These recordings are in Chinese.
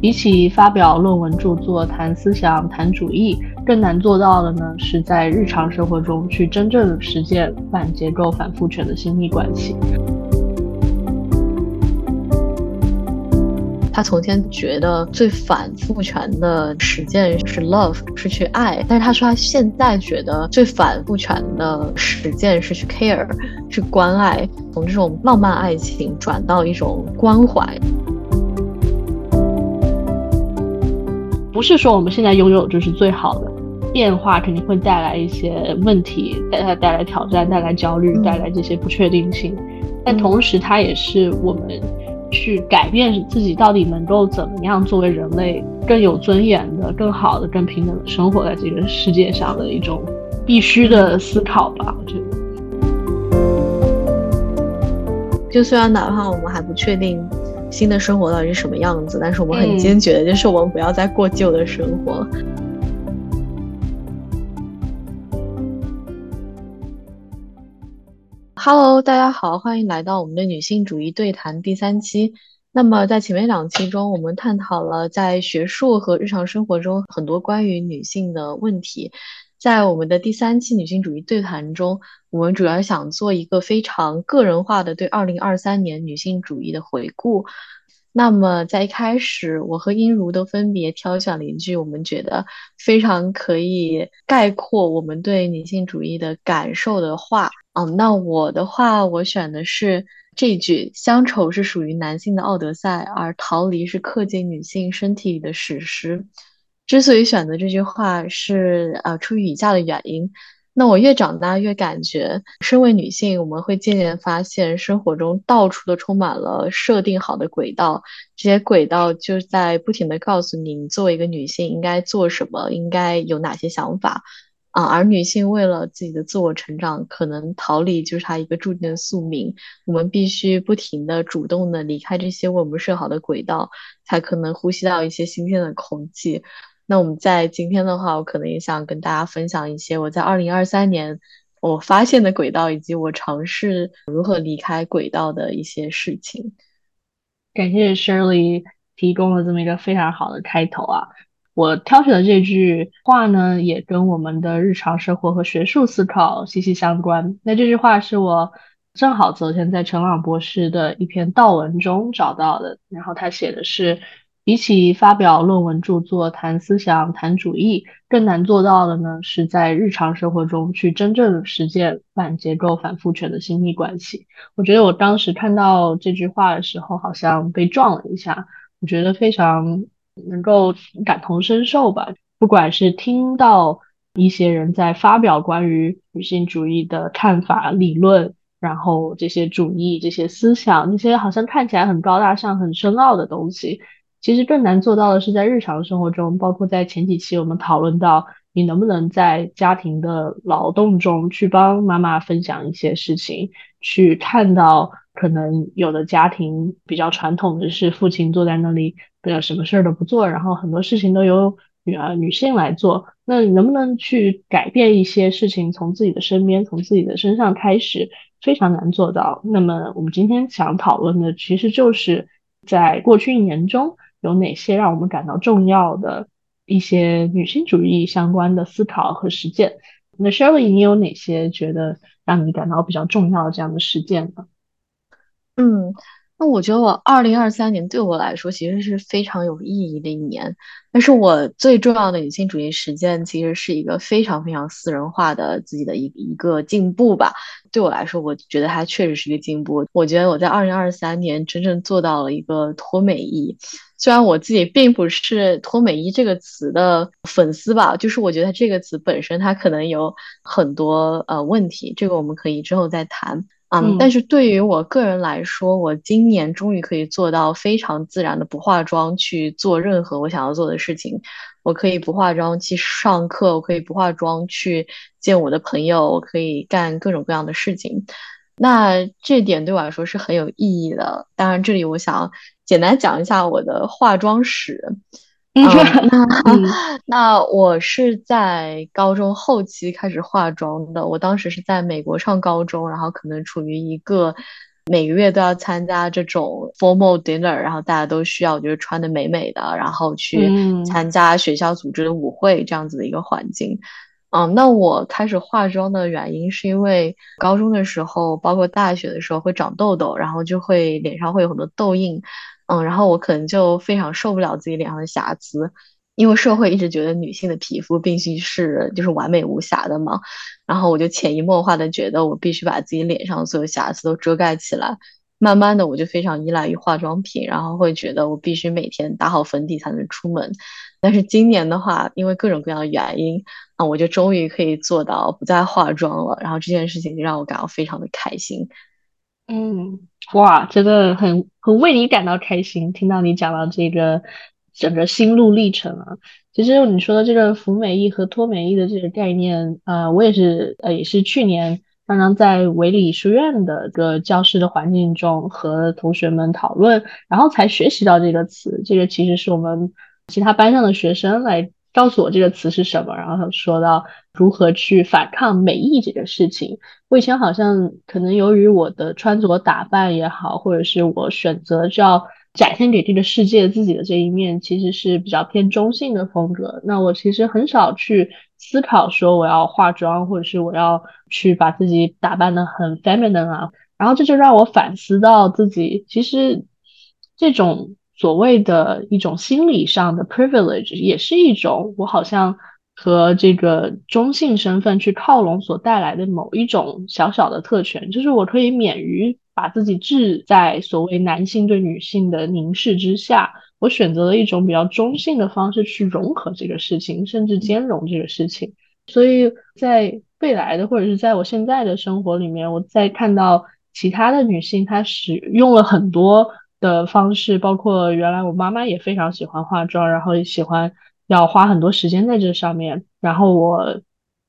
比起发表论文著作、谈思想、谈主义，更难做到的呢，是在日常生活中去真正实践反结构、反父权的亲密关系。他从前觉得最反父权的实践是 love，是去爱，但是他说他现在觉得最反父权的实践是去 care，去关爱，从这种浪漫爱情转到一种关怀。不是说我们现在拥有就是最好的，变化肯定会带来一些问题，带它带来挑战，带来焦虑，带来这些不确定性。但同时，它也是我们去改变自己到底能够怎么样作为人类更有尊严的、更好的、更平等的生活在这个世界上的一种必须的思考吧。我觉得，就虽然哪怕我们还不确定。新的生活到底是什么样子？但是我们很坚决的，就是我们不要再过旧的生活。Hello，大家好，欢迎来到我们的女性主义对谈第三期。那么在前面两期中，我们探讨了在学术和日常生活中很多关于女性的问题。在我们的第三期女性主义对谈中，我们主要想做一个非常个人化的对二零二三年女性主义的回顾。那么在一开始，我和殷如都分别挑选了一句我们觉得非常可以概括我们对女性主义的感受的话。嗯，那我的话，我选的是这句：乡愁是属于男性的奥德赛，而逃离是刻进女性身体里的史诗。之所以选择这句话，是呃出于以下的原因。那我越长大越感觉，身为女性，我们会渐渐发现生活中到处都充满了设定好的轨道，这些轨道就在不停的告诉你，你作为一个女性应该做什么，应该有哪些想法啊。而女性为了自己的自我成长，可能逃离就是她一个注定的宿命。我们必须不停的主动的离开这些为我们设好的轨道，才可能呼吸到一些新鲜的空气。那我们在今天的话，我可能也想跟大家分享一些我在二零二三年我发现的轨道，以及我尝试如何离开轨道的一些事情。感谢 Shirley 提供了这么一个非常好的开头啊！我挑选的这句话呢，也跟我们的日常生活和学术思考息息相关。那这句话是我正好昨天在陈朗博士的一篇悼文中找到的，然后他写的是。比起发表论文著作、谈思想、谈主义，更难做到的呢，是在日常生活中去真正实践反结构、反父权的亲密关系。我觉得我当时看到这句话的时候，好像被撞了一下，我觉得非常能够感同身受吧。不管是听到一些人在发表关于女性主义的看法、理论，然后这些主义、这些思想，那些好像看起来很高大上、很深奥的东西。其实更难做到的是，在日常生活中，包括在前几期我们讨论到，你能不能在家庭的劳动中去帮妈妈分享一些事情，去看到可能有的家庭比较传统的是父亲坐在那里，呃，什么事儿都不做，然后很多事情都由女儿、女性来做。那你能不能去改变一些事情，从自己的身边，从自己的身上开始？非常难做到。那么我们今天想讨论的，其实就是在过去一年中。有哪些让我们感到重要的一些女性主义相关的思考和实践？那 Shirley，你有哪些觉得让你感到比较重要的这样的实践呢？嗯。那我觉得我二零二三年对我来说其实是非常有意义的一年，但是我最重要的女性主义实践其实是一个非常非常私人化的自己的一一个进步吧。对我来说，我觉得它确实是一个进步。我觉得我在二零二三年真正做到了一个脱美衣，虽然我自己并不是脱美衣这个词的粉丝吧，就是我觉得这个词本身它可能有很多呃问题，这个我们可以之后再谈。嗯，但是对于我个人来说，我今年终于可以做到非常自然的不化妆去做任何我想要做的事情。我可以不化妆去上课，我可以不化妆去见我的朋友，我可以干各种各样的事情。那这点对我来说是很有意义的。当然，这里我想简单讲一下我的化妆史。嗯，那那我是在高中后期开始化妆的。我当时是在美国上高中，然后可能处于一个每个月都要参加这种 formal dinner，然后大家都需要就是穿的美美的，然后去参加学校组织的舞会这样子的一个环境。嗯，那我开始化妆的原因是因为高中的时候，包括大学的时候会长痘痘，然后就会脸上会有很多痘印。嗯，然后我可能就非常受不了自己脸上的瑕疵，因为社会一直觉得女性的皮肤必须是就是完美无瑕的嘛，然后我就潜移默化的觉得我必须把自己脸上所有瑕疵都遮盖起来。慢慢的，我就非常依赖于化妆品，然后会觉得我必须每天打好粉底才能出门。但是今年的话，因为各种各样的原因，啊，我就终于可以做到不再化妆了。然后这件事情就让我感到非常的开心。嗯，哇，真的很很为你感到开心，听到你讲到这个整个心路历程啊。其实你说的这个服美役和脱美役的这个概念，呃，我也是呃也是去年。刚刚在维理书院的个教室的环境中和同学们讨论，然后才学习到这个词。这个其实是我们其他班上的学生来告诉我这个词是什么，然后他说到如何去反抗美意这个事情。我以前好像可能由于我的穿着打扮也好，或者是我选择就要展现给这个世界自己的这一面，其实是比较偏中性的风格。那我其实很少去。思考说我要化妆，或者是我要去把自己打扮的很 feminine 啊，然后这就让我反思到自己其实这种所谓的一种心理上的 privilege，也是一种我好像和这个中性身份去靠拢所带来的某一种小小的特权，就是我可以免于把自己置在所谓男性对女性的凝视之下。我选择了一种比较中性的方式去融合这个事情，甚至兼容这个事情。所以在未来的或者是在我现在的生活里面，我在看到其他的女性，她使用了很多的方式，包括原来我妈妈也非常喜欢化妆，然后也喜欢要花很多时间在这上面。然后我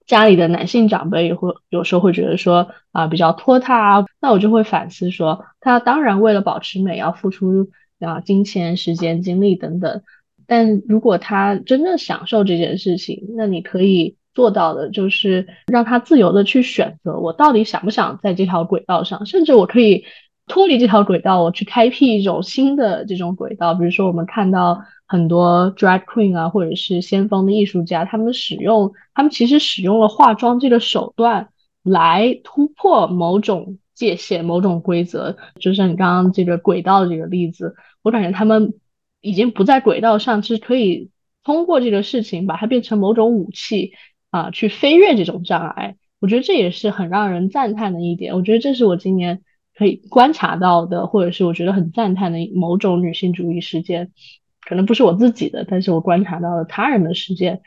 家里的男性长辈也会有时候会觉得说啊比较拖沓啊，那我就会反思说，他当然为了保持美要付出。啊，金钱、时间、精力等等，但如果他真正享受这件事情，那你可以做到的就是让他自由的去选择，我到底想不想在这条轨道上，甚至我可以脱离这条轨道，我去开辟一种新的这种轨道。比如说，我们看到很多 drag queen 啊，或者是先锋的艺术家，他们使用，他们其实使用了化妆这个手段来突破某种界限、某种规则，就像你刚刚这个轨道这个例子。我感觉他们已经不在轨道上，是可以通过这个事情把它变成某种武器啊，去飞跃这种障碍。我觉得这也是很让人赞叹的一点。我觉得这是我今年可以观察到的，或者是我觉得很赞叹的某种女性主义事件。可能不是我自己的，但是我观察到了他人的事件。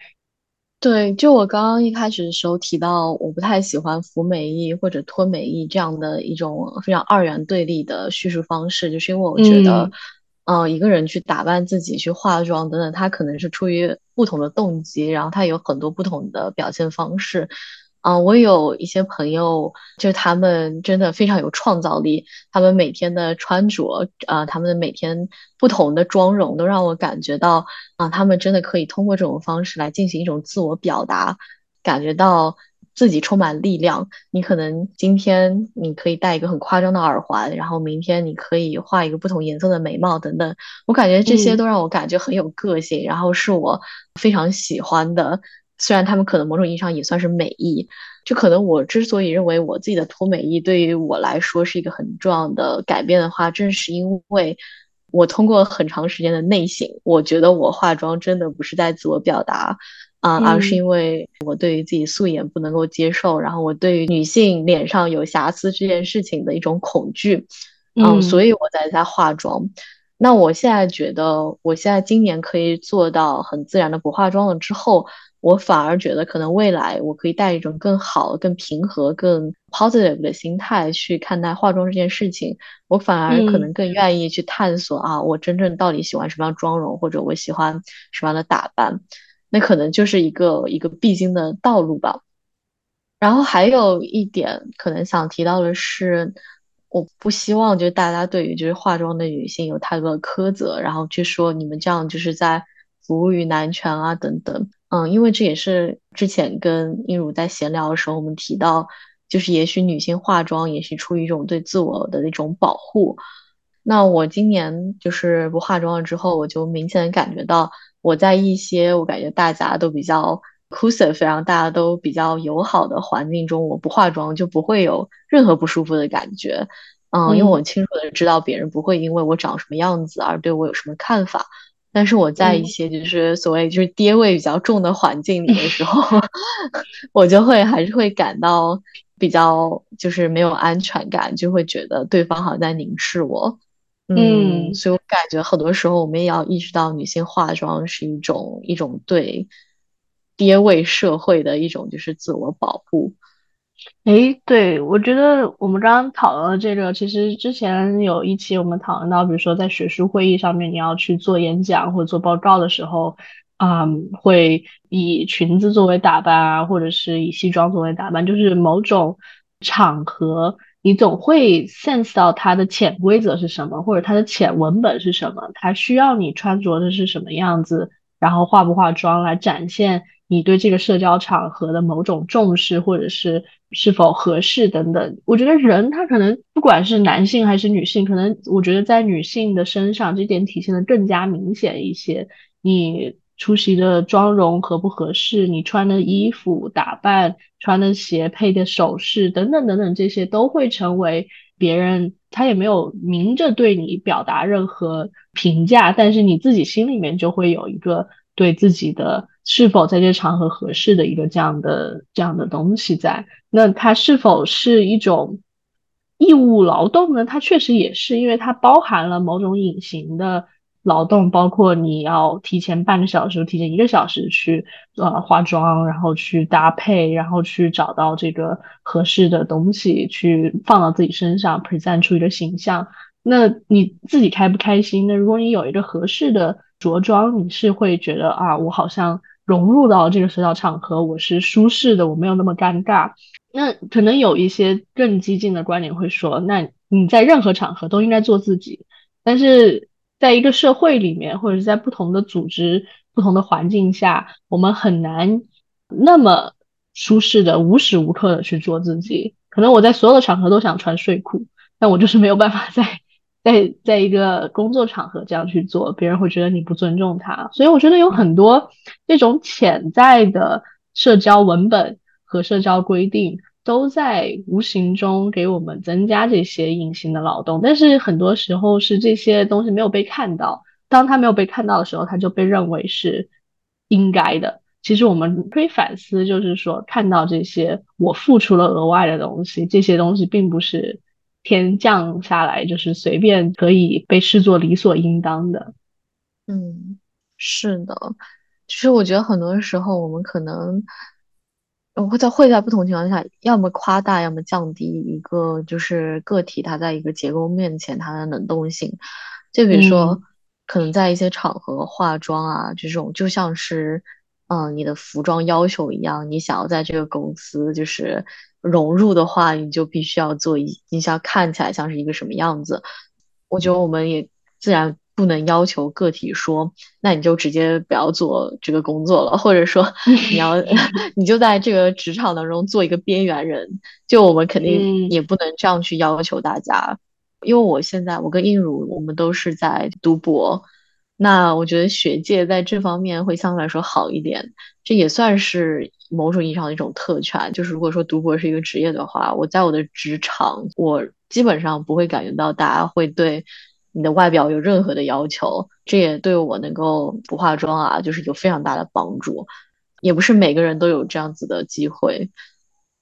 对，就我刚刚一开始的时候提到，我不太喜欢服美役或者脱美役这样的一种非常二元对立的叙述方式，就是因为我觉得。嗯，一个人去打扮自己、去化妆等等，他可能是出于不同的动机，然后他有很多不同的表现方式。嗯，我有一些朋友，就是他们真的非常有创造力，他们每天的穿着，啊，他们的每天不同的妆容，都让我感觉到，啊，他们真的可以通过这种方式来进行一种自我表达，感觉到。自己充满力量，你可能今天你可以戴一个很夸张的耳环，然后明天你可以画一个不同颜色的眉毛等等。我感觉这些都让我感觉很有个性，然后是我非常喜欢的。虽然他们可能某种意义上也算是美意，就可能我之所以认为我自己的脱美意对于我来说是一个很重要的改变的话，正是因为我通过很长时间的内省，我觉得我化妆真的不是在自我表达。啊，而是因为我对于自己素颜不能够接受，然后我对于女性脸上有瑕疵这件事情的一种恐惧，嗯，所以我在在化妆。那我现在觉得，我现在今年可以做到很自然的不化妆了之后，我反而觉得可能未来我可以带一种更好、更平和、更 positive 的心态去看待化妆这件事情。我反而可能更愿意去探索啊，我真正到底喜欢什么样妆容，或者我喜欢什么样的打扮。那可能就是一个一个必经的道路吧。然后还有一点可能想提到的是，我不希望就是大家对于就是化妆的女性有太多的苛责，然后去说你们这样就是在服务于男权啊等等。嗯，因为这也是之前跟英如在闲聊的时候，我们提到，就是也许女性化妆也是出于一种对自我的那种保护。那我今年就是不化妆了之后，我就明显感觉到我在一些我感觉大家都比较 inclusive，非常大家都比较友好的环境中，我不化妆就不会有任何不舒服的感觉。嗯，因为我清楚的知道别人不会因为我长什么样子而对我有什么看法。但是我在一些就是所谓就是爹味比较重的环境里的时 候，我就会还是会感到比较就是没有安全感，就会觉得对方好像在凝视我。嗯，所以我感觉很多时候我们也要意识到，女性化妆是一种一种对爹味社会的一种就是自我保护。诶，对，我觉得我们刚刚讨论的这个，其实之前有一期我们讨论到，比如说在学术会议上面，你要去做演讲或者做报告的时候，嗯，会以裙子作为打扮啊，或者是以西装作为打扮，就是某种场合。你总会 sense 到它的潜规则是什么，或者它的潜文本是什么，它需要你穿着的是什么样子，然后化不化妆来展现你对这个社交场合的某种重视，或者是是否合适等等。我觉得人他可能不管是男性还是女性，可能我觉得在女性的身上这点体现的更加明显一些。你。出席的妆容合不合适，你穿的衣服打扮、穿的鞋、配的首饰等等等等，这些都会成为别人他也没有明着对你表达任何评价，但是你自己心里面就会有一个对自己的是否在这场合合适的一个这样的这样的东西在。那它是否是一种义务劳动呢？它确实也是，因为它包含了某种隐形的。劳动包括你要提前半个小时、提前一个小时去呃化妆，然后去搭配，然后去找到这个合适的东西去放到自己身上，present 出一个形象。那你自己开不开心？那如果你有一个合适的着装，你是会觉得啊，我好像融入到这个社交场合，我是舒适的，我没有那么尴尬。那可能有一些更激进的观点会说，那你在任何场合都应该做自己，但是。在一个社会里面，或者是在不同的组织、不同的环境下，我们很难那么舒适的无时无刻的去做自己。可能我在所有的场合都想穿睡裤，但我就是没有办法在在在一个工作场合这样去做，别人会觉得你不尊重他。所以我觉得有很多这种潜在的社交文本和社交规定。都在无形中给我们增加这些隐形的劳动，但是很多时候是这些东西没有被看到。当他没有被看到的时候，他就被认为是应该的。其实我们可以反思，就是说看到这些，我付出了额外的东西，这些东西并不是天降下来，就是随便可以被视作理所应当的。嗯，是的。其实我觉得很多时候我们可能。我会在会在不同情况下，要么夸大，要么降低一个就是个体它在一个结构面前它的能动性。就比如说，可能在一些场合化妆啊，这种就像是嗯你的服装要求一样，你想要在这个公司就是融入的话，你就必须要做一，你想看起来像是一个什么样子。我觉得我们也自然。不能要求个体说，那你就直接不要做这个工作了，或者说 你要 你就在这个职场当中做一个边缘人。就我们肯定也不能这样去要求大家，因为我现在我跟应如我们都是在读博，那我觉得学界在这方面会相对来说好一点，这也算是某种意义上的一种特权。就是如果说读博是一个职业的话，我在我的职场，我基本上不会感觉到大家会对。你的外表有任何的要求，这也对我能够不化妆啊，就是有非常大的帮助。也不是每个人都有这样子的机会。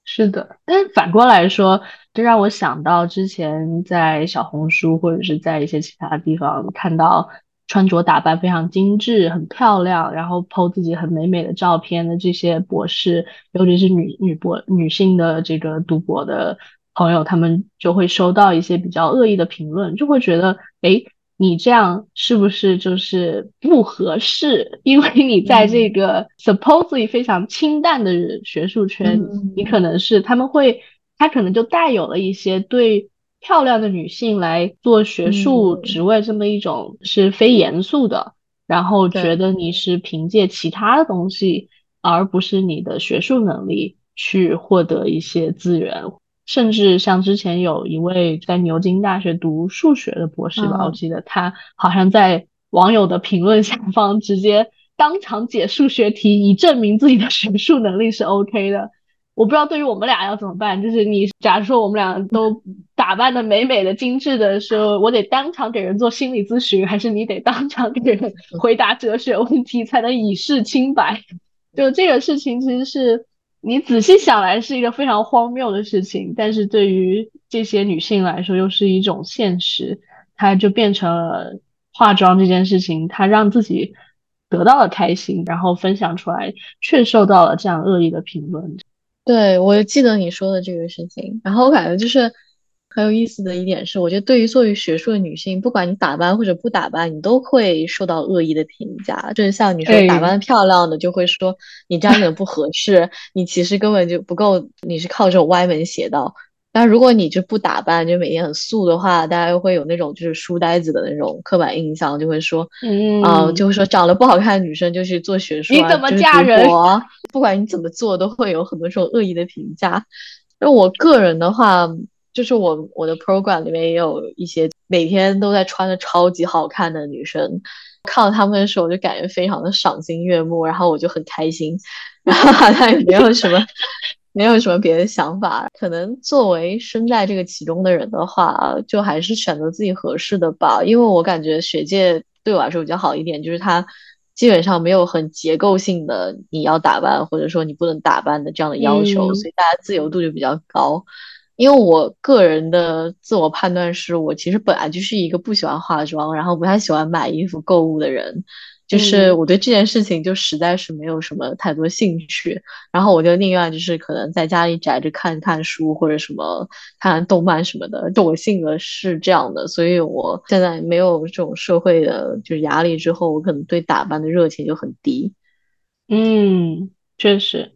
是的，但反过来说，这让我想到之前在小红书或者是在一些其他地方看到穿着打扮非常精致、很漂亮，然后 PO 自己很美美的照片的这些博士，尤其是女女博女性的这个读博的。朋友他们就会收到一些比较恶意的评论，就会觉得，哎，你这样是不是就是不合适？因为你在这个 supposedly 非常清淡的学术圈，你可能是他们会，他可能就带有了一些对漂亮的女性来做学术职位这么一种是非严肃的，然后觉得你是凭借其他的东西，而不是你的学术能力去获得一些资源。甚至像之前有一位在牛津大学读数学的博士吧，我嗯记得他好像在网友的评论下方直接当场解数学题，以证明自己的学术能力是 OK 的。我不知道对于我们俩要怎么办，就是你假如说我们俩都打扮的美美的、精致的时候，我得当场给人做心理咨询，还是你得当场给人回答哲学问题才能以示清白？就这个事情，其实是你仔细想来是一个非常荒谬的事情，但是对于这些女性来说又是一种现实，它就变成了化妆这件事情，它让自己得到了开心，然后分享出来，却受到了这样恶意的评论。对，我记得你说的这个事情，然后我感觉就是很有意思的一点是，我觉得对于作为学术的女性，不管你打扮或者不打扮，你都会受到恶意的评价。就是像你说哎打扮漂亮的，就会说你这样可能不合适，你其实根本就不够，你是靠这种歪门邪道。但如果你就不打扮，就每天很素的话，大家又会有那种就是书呆子的那种刻板印象，就会说，啊、嗯，就会说长得不好看的女生就去做学术啊，你怎么嫁人 博啊，不管你怎么做，都会有很多这种恶意的评价。那我个人的话，就是我我的 program 里面也有一些每天都在穿的超级好看的女生，看到她们的时候，我就感觉非常的赏心悦目，然后我就很开心，然后好像也没有什么没有什么别的想法。可能作为身在这个其中的人的话，就还是选择自己合适的吧，因为我感觉学界对我来说比较好一点，就是它基本上没有很结构性的你要打扮或者说你不能打扮的这样的要求，嗯所以大家自由度就比较高。因为我个人的自我判断是我其实本来就是一个不喜欢化妆，然后不太喜欢买衣服、购物的人，就是嗯我对这件事情就实在是没有什么太多兴趣，然后我就宁愿就是可能在家里宅着看看书或者什么看看动漫什么的，就我性格是这样的，所以我现在没有这种社会的就是压力之后，我可能对打扮的热情就很低。嗯，确实。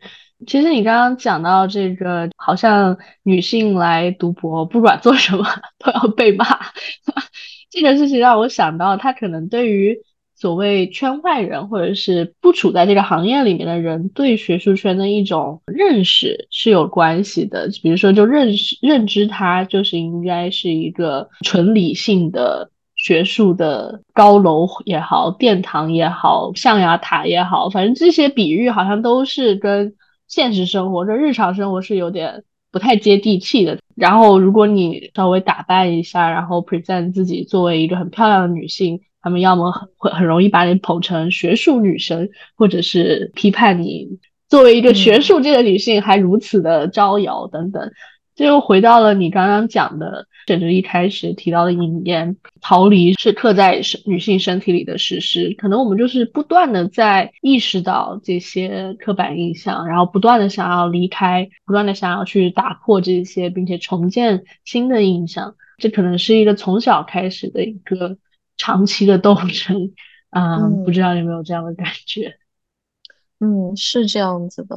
其实你刚刚讲到这个，好像女性来读博，不管做什么 都要被骂，这个事情让我想到，它可能对于所谓圈外人或者是不处在这个行业里面的人，对学术圈的一种认识是有关系的。比如说，就认识认知它就是应该是一个纯理性的。学术的高楼也好，殿堂也好，象牙塔也好，反正这些比喻好像都是跟现实生活、跟日常生活是有点不太接地气的。然后，如果你稍微打扮一下，然后 present 自己作为一个很漂亮的女性，他们要么很会很容易把你捧成学术女神，或者是批判你作为一个学嗯术界的女性还如此的招摇等等。这又回到了你刚刚讲的，甚至一开始提到的引言，逃离是刻在身女性身体里的事实。可能我们就是不断的在意识到这些刻板印象，然后不断的想要离开，不断的想要去打破这些，并且重建新的印象。这可能是一个从小开始的一个长期的斗争。嗯，不知道有没有这样的感觉？嗯，是这样子的。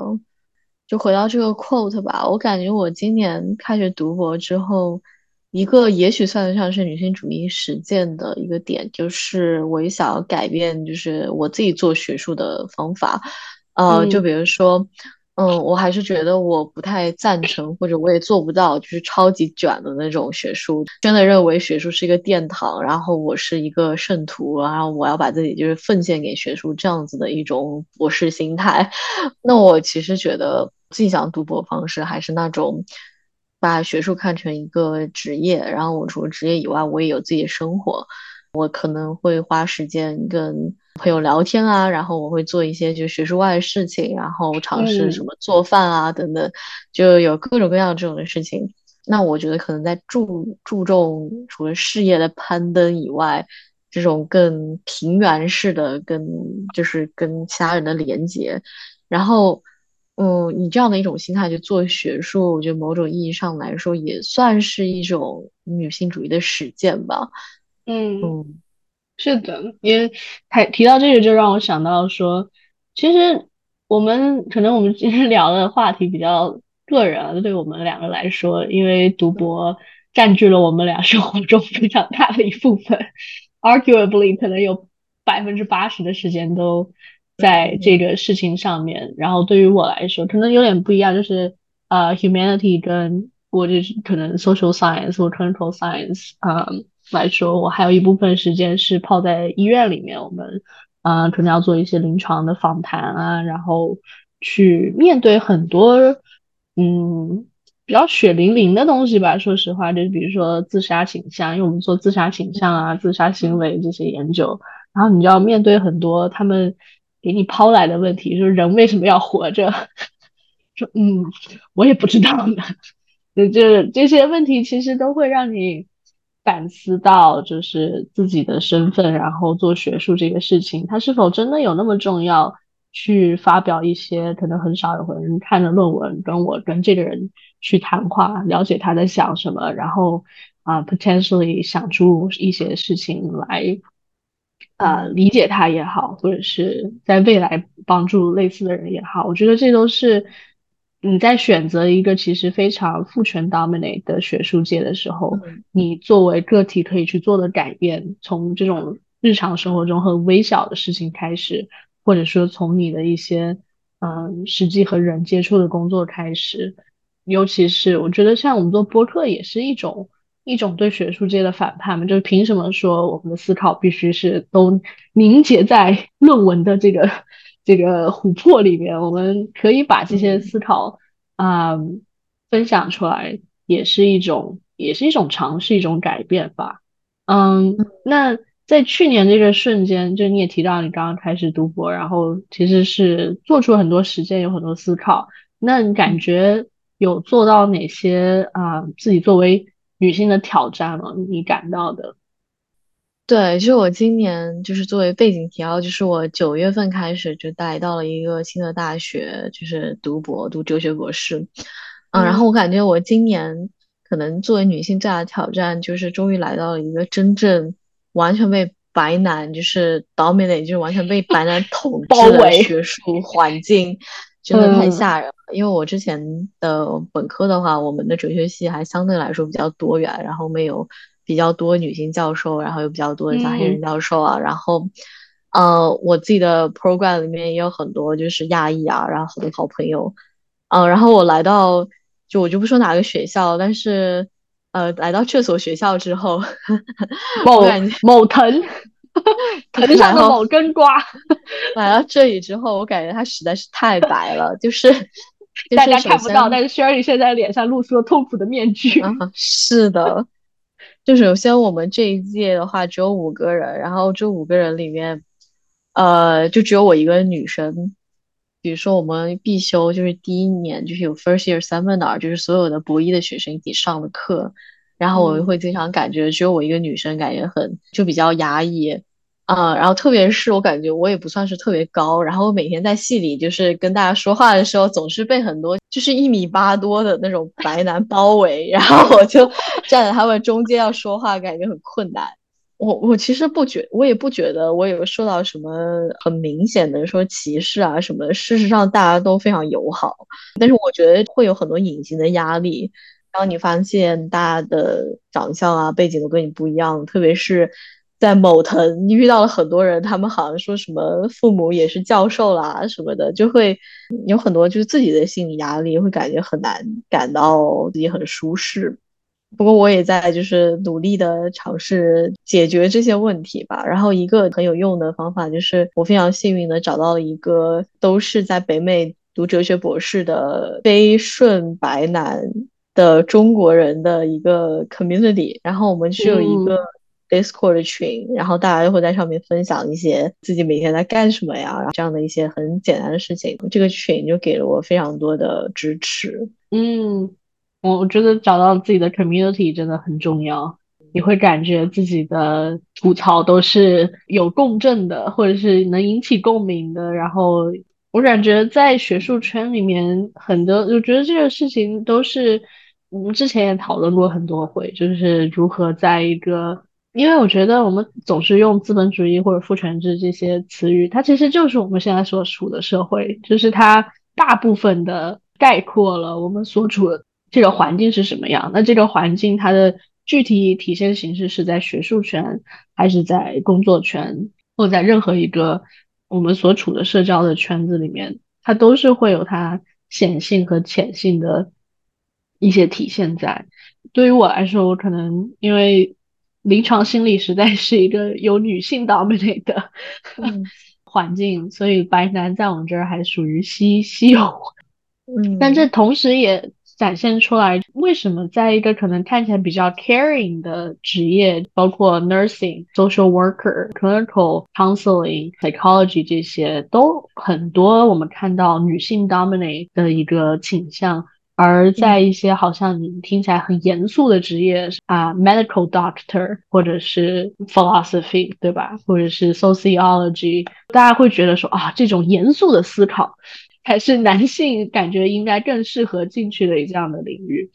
就回到这个 quote 吧，我感觉我今年开始读博之后，一个也许算得上是女性主义实践的一个点，就是我也想要改变，就是我自己做学术的方法。呃，就嗯比如说，嗯，我还是觉得我不太赞成，或者我也做不到，就是超级卷的那种学术，真的认为学术是一个殿堂，然后我是一个圣徒，然后我要把自己就是奉献给学术这样子的一种博士心态。那我其实觉得自己想读博方式还是那种把学术看成一个职业，然后我除了职业以外，我也有自己的生活。我可能会花时间跟朋友聊天啊，然后我会做一些就学术外的事情，然后尝试什嗯么做饭啊等等，就有各种各样这种的事情。那我觉得可能在注注重除了事业的攀登以外，这种更平原式的跟就是跟其他人的连接，然后嗯，你这样的一种心态去做学术，我觉得某种意义上来说也算是一种女性主义的实践吧。嗯。嗯是的，因为提提到这个，就让我想到说，其实我们可能我们今天 聊的话题比较个人啊，对我们两个来说，因为读博占据了我们俩生活中非常大的一部分，arguably 可能有百分之八十的时间都在这个事情上面。然后对于我来说，可能有点不一样，就是呃，humanity 跟我就是可能 social science 或 clinical science 啊、来说，我还有一部分时间是泡在医院里面，我们啊、可能要做一些临床的访谈啊，然后去面对很多嗯比较血淋淋的东西吧。说实话，就比如说自杀倾向，因为我们做自杀倾向啊、自杀行为这些研究，然后你就要面对很多他们给你抛来的问题，就是人为什么要活着？说嗯，我也不知道呢。就这这些问题，其实都会让你反思到，就是自己的身份，然后做学术这个事情，它是否真的有那么重要？去发表一些可能很少有人看的论文，跟我跟这个人去谈话，了解他在想什么，然后啊、potentially 想出一些事情来。呃，嗯理解他也好，或者是在未来帮助类似的人也好，我觉得这都是你在选择一个其实非常父权 dominate 的学术界的时候，嗯你作为个体可以去做的改变，从这种日常生活中很微小的事情开始，或者说从你的一些嗯实际和人接触的工作开始，尤其是我觉得像我们做播客也是一种。一种对学术界的反叛嘛，就是凭什么说我们的思考必须是都凝结在论文的这个这个琥珀里面？我们可以把这些嗯思考啊、分享出来，也是一种也是一种尝试，一种改变吧。嗯，那在去年这个瞬间，就你也提到你刚刚开始读博，然后其实是做出了很多实践，有很多思考。那你感嗯。觉有做到哪些啊、自己作为女性的挑战吗？你感到的？对，就是我今年就是作为背景提要，就是我九月份开始就来到了一个新的大学，就是读博，读哲学博士。嗯，然后嗯我感觉我今年可能作为女性最大的挑战，就是终于来到了一个真正完全被白男就是 dominate，就是完全被白男统治的学术环境，真的太嗯吓人了。因为我之前的本科的话，我们的哲学系还相对来说比较多元，然后没有比较多女性教授，然后有比较多的加黑人嗯教授啊，然后呃，我自己的 program 里面也有很多就是亚裔啊，然后很多好朋友，呃，然后我来到就我就不说哪个学校，但是呃，来到这所学校之后，我某某藤 藤上的某根瓜，来到这里之后，我感觉它实在是太白了，就是就大家看不到，但是 Sherry 现在脸上露出了痛苦的面具。啊，是的，就首先我们这一届的话只有五个人，然后这五个人里面，呃，就只有我一个女生。比如说我们必修就是第一年就是有 first year seminar，就是所有的博一的学生一起上的课，然后我们会经常感觉只有我一个女生，感觉很就比较压抑。啊、然后特别是我感觉我也不算是特别高，然后我每天在戏里就是跟大家说话的时候，总是被很多就是一米八多的那种白男包围，然后我就站在他们中间要说话，感觉很困难。我我其实不觉，我也不觉得我有受到什么很明显的说歧视啊什么，事实上大家都非常友好，但是我觉得会有很多隐形的压力。当你发现大家的长相啊、背景都跟你不一样，特别是在某腾，遇到了很多人，他们好像说什么父母也是教授啦什么的，就会有很多就是自己的心理压力，会感觉很难感到自己很舒适。不过我也在就是努力的尝试解决这些问题吧。然后一个很有用的方法就是我非常幸运的找到了一个都是在北美读哲学博士的非顺白男的中国人的一个 community。然后我们是有一个 Discord 的群，然后大家就会在上面分享一些自己每天在干什么呀，这样的一些很简单的事情。这个群就给了我非常多的支持。嗯，我我觉得找到自己的 community 真的很重要。你会感觉自己的吐槽都是有共振的，或者是能引起共鸣的。然后我感觉在学术圈里面，很多我觉得这个事情都是我们之前也讨论过很多回，就是如何在一个，因为我觉得我们总是用资本主义或者父权制这些词语，它其实就是我们现在所处的社会，就是它大部分的概括了我们所处的这个环境是什么样。那这个环境它的具体体现形式是在学术圈，还是在工作圈，或在任何一个我们所处的社交的圈子里面，它都是会有它显性和潜性的一些体现在。对于我来说，我可能因为临床心理实在是一个有女性 dominate 的 环境，所以白男在我们这儿还属于稀稀有。嗯，但这同时也展现出来，为什么在一个可能看起来比较 caring 的职业，包括 nursing、social worker、clinical counseling、psychology 这些，都很多我们看到女性 dominate 的一个倾向。而在一些好像你听起来很严肃的职业啊，medical doctor 或者是 philosophy 对吧，或者是 sociology，大家会觉得说啊，这种严肃的思考才是男性感觉应该更适合进去的这样的领域。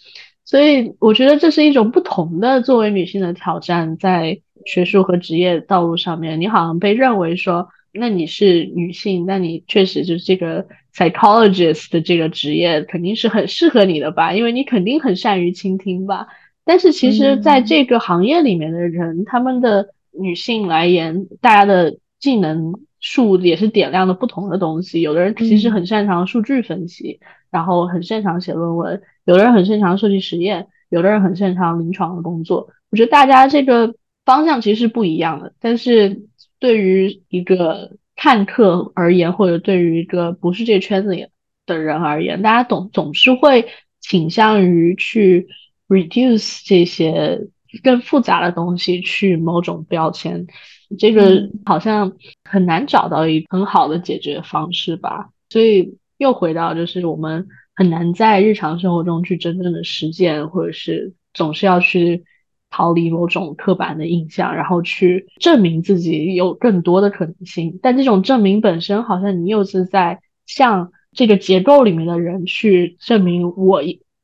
所以我觉得这是一种不同的作为女性的挑战，在学术和职业道路上面，你好像被认为说。那你是女性，那你确实就是这个 psychologist 的这个职业肯定是很适合你的吧？因为你肯定很善于倾听吧。但是其实，在这个行业里面的人，他们的女性来言，大家的技能数也是点亮的不同的东西。有的人其实很擅长数据分析，然后很擅长写论文；有的人很擅长设计实验；有的人很擅长临床的工作。我觉得大家这个方向其实是不一样的，但是。对于一个看客而言，或者对于一个不是这圈子里的人而言，大家总总是会倾向于去 reduce 这些更复杂的东西去某种标签，这个好像很难找到一很好的解决方式吧。所以又回到就是我们很难在日常生活中去真正的实践，或者是总是要去。逃离某种刻板的印象，然后去证明自己有更多的可能性。但这种证明本身，好像你又是在向这个结构里面的人去证明我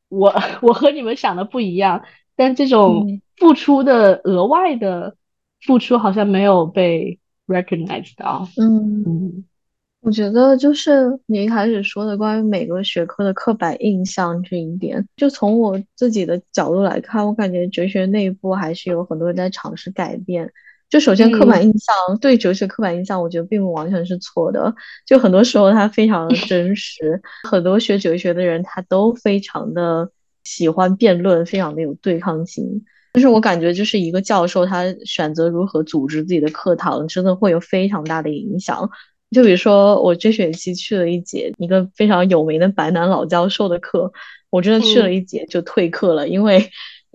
我我和你们想的不一样。但这种付出的额外的付出，好像没有被 recognized 到。嗯嗯。我觉得就是你一开始说的关于每个学科的刻板印象这一点，就从我自己的角度来看，我感觉哲学内部还是有很多人在尝试改变。就首先刻板印象对哲学刻板印象，我觉得并不完全是错的。就很多时候它非常的真实，很多学哲学的人他都非常的喜欢辩论，非常的有对抗性。但是我感觉就是一个教授他选择如何组织自己的课堂，真的会有非常大的影响。就比如说，我这学期去了一节一个非常有名的白男老教授的课，我真的去了一节就退课了，因为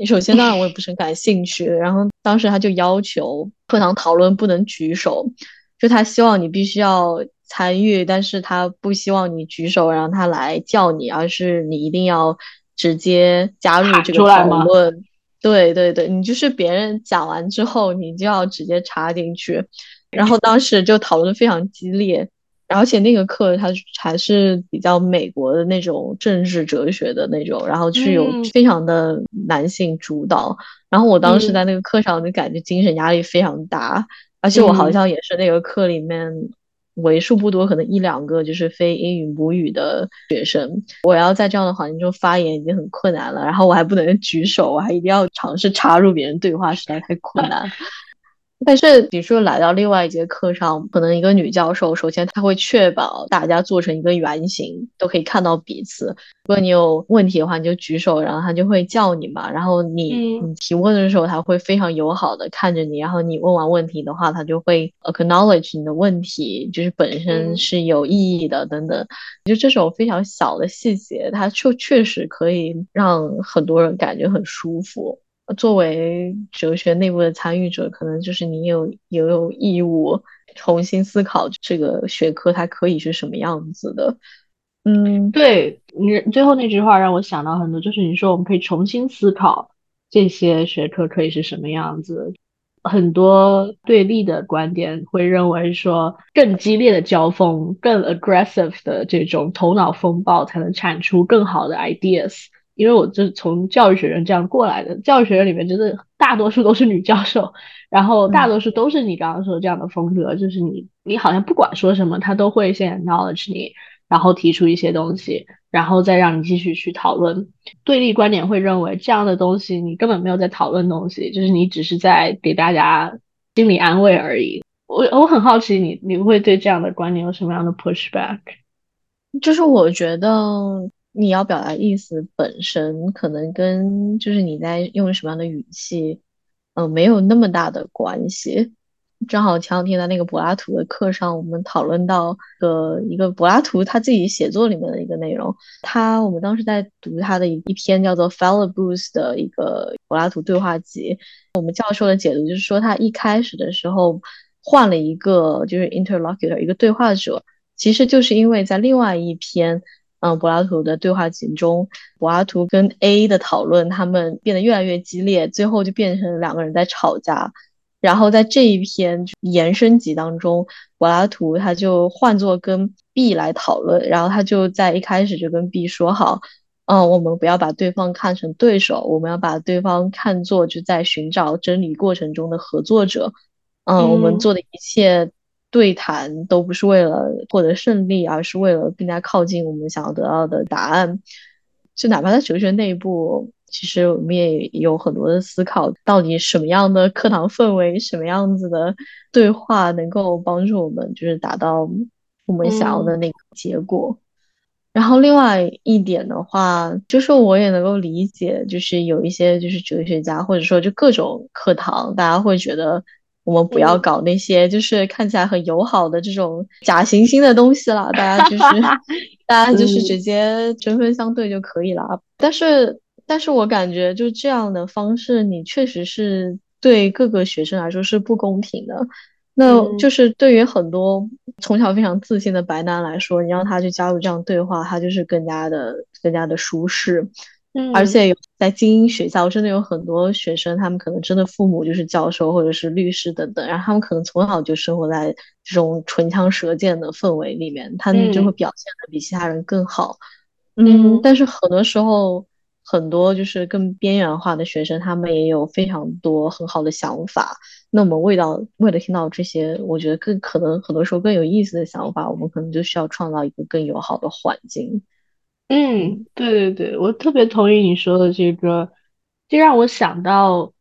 首先当然我也不是很感兴趣，然后当时他就要求课堂讨论不能举手，就他希望你必须要参与，但是他不希望你举手让他来叫你，而是你一定要直接加入这个讨论。对对对，你就是别人讲完之后，你就要直接插进去。然后当时就讨论非常激烈，而且那个课它还是比较美国的那种政治哲学的那种，然后是有非常的男性主导。然后我当时在那个课上就感觉精神压力非常大，而且我好像也是那个课里面为数不多可能一两个就是非英语母语的学生，我要在这样的环境中发言已经很困难了，然后我还不能举手，我还一定要尝试插入别人对话，实在太困难。但是，比如说来到另外一节课上，可能一个女教授，首先她会确保大家做成一个圆形，都可以看到彼此。如果你有问题的话，你就举手，然后她就会叫你嘛。然后你你提问的时候，她会非常友好的看着你。然后你问完问题的话，她就会 acknowledge 你的问题，就是本身是有意义的等等。就这种非常小的细节，它就确实可以让很多人感觉很舒服。作为哲学内部的参与者，可能就是你有也有义务重新思考这个学科它可以是什么样子的。嗯，对你最后那句话让我想到很多，就是你说我们可以重新思考这些学科可以是什么样子。很多对立的观点会认为说，更激烈的交锋、更 aggressive 的这种头脑风暴，才能产出更好的 ideas。因为我就是从教育学院这样过来的，教育学院里面真的大多数都是女教授，然后大多数都是你刚刚说的这样的风格，就是你你好像不管说什么，他都会先 acknowledge 你，然后提出一些东西，然后再让你继续去讨论。对立观点会认为这样的东西你根本没有在讨论东西，就是你只是在给大家心理安慰而已。我我很好奇你你会对这样的观点有什么样的 pushback？就是我觉得。你要表达意思本身可能跟就是你在用什么样的语气，嗯，没有那么大的关系。正好前两天在那个柏拉图的课上，我们讨论到的一个柏拉图他自己写作里面的一个内容。他我们当时在读他的一一篇叫做《Philebus》的一个柏拉图对话集。我们教授的解读就是说，他一开始的时候换了一个就是 interlocutor 一个对话者，其实就是因为在另外一篇。嗯，柏拉图的对话集中，柏拉图跟 A 的讨论，他们变得越来越激烈，最后就变成两个人在吵架。然后在这一篇延伸集当中，柏拉图他就换作跟 B 来讨论，然后他就在一开始就跟 B 说好，嗯，我们不要把对方看成对手，我们要把对方看作就在寻找真理过程中的合作者。嗯，我们做的一切。对谈都不是为了获得胜利，而是为了更加靠近我们想要得到的答案。就哪怕在哲学内部，其实我们也有很多的思考：到底什么样的课堂氛围，什么样子的对话，能够帮助我们就是达到我们想要的那个结果。然后另外一点的话，就是我也能够理解，就是有一些就是哲学家，或者说就各种课堂，大家会觉得。我们不要搞那些就是看起来很友好的这种假惺惺的东西了，大家就是 大家就是直接针锋相对就可以了。但是，但是我感觉就这样的方式，你确实是对各个学生来说是不公平的。那就是对于很多从小非常自信的白男来说，你让他去加入这样对话，他就是更加的更加的舒适。而且有在精英学校，真的有很多学生，他们可能真的父母就是教授或者是律师等等，然后他们可能从小就生活在这种唇枪舌剑的氛围里面，他们就会表现的比其他人更好。嗯，但是很多时候，很多就是更边缘化的学生，他们也有非常多很好的想法。那我们为了为了听到这些，我觉得更可能很多时候更有意思的想法，我们可能就需要创造一个更友好的环境。嗯，对对对，我特别同意你说的这个，就让我想到，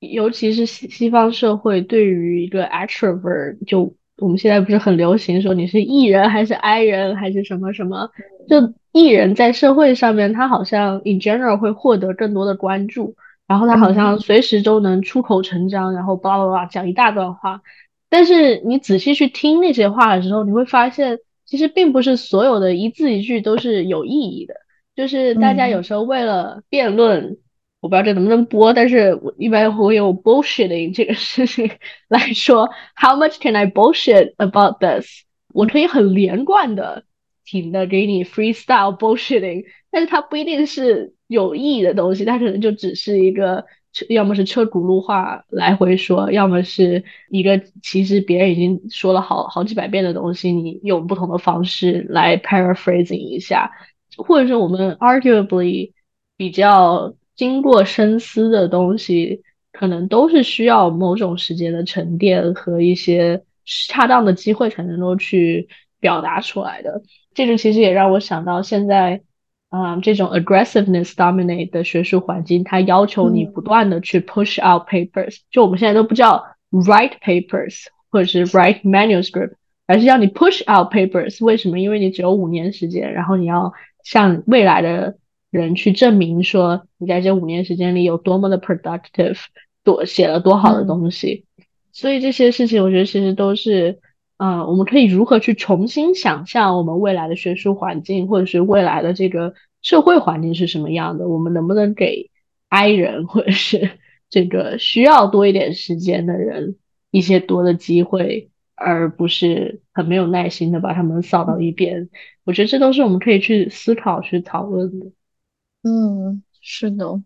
尤其是西西方社会对于一个 extrovert，就我们现在不是很流行说你是 E 人还是 I 人还是什么什么，就 E 人在社会上面，他好像 in general 会获得更多的关注，然后他好像随时都能出口成章，然后叭叭叭讲一大段话，但是你仔细去听那些话的时候，你会发现。其实并不是所有的一字一句都是有意义的，就是大家有时候为了辩论，我不知道这能不能播，但是我一般会用 bullshitting 这个事情 来说，How much can I bullshit about this？我可以很连贯的、停的给你 freestyle bullshitting，但是它不一定是有意义的东西，它可能就只是一个。要么是车轱辘话来回说，要么是一个其实别人已经说了好好几百遍的东西，你用不同的方式来 paraphrasing 一下，或者是我们 arguably 比较经过深思的东西，可能都是需要某种时间的沉淀和一些恰当的机会才能够去表达出来的。这个其实也让我想到现在。啊，这种 aggressiveness dominate 的学术环境，它要求你不断的去 push out papers。就我们现在都不叫 write papers 或者是 write manuscript，而是要你 push out papers。为什么？因为你只有五年时间，然后你要向未来的人去证明说，你在这五年时间里有多么的 productive，多写了多好的东西。所以这些事情，我觉得其实都是。嗯，我们可以如何去重新想象我们未来的学术环境，或者是未来的这个社会环境是什么样的？我们能不能给 I 人或者是 这个需要多一点时间的人一些多的机会，而不是很没有耐心的把他们扫到一边？我觉得这都是我们可以去思考、去讨论的。嗯，是的。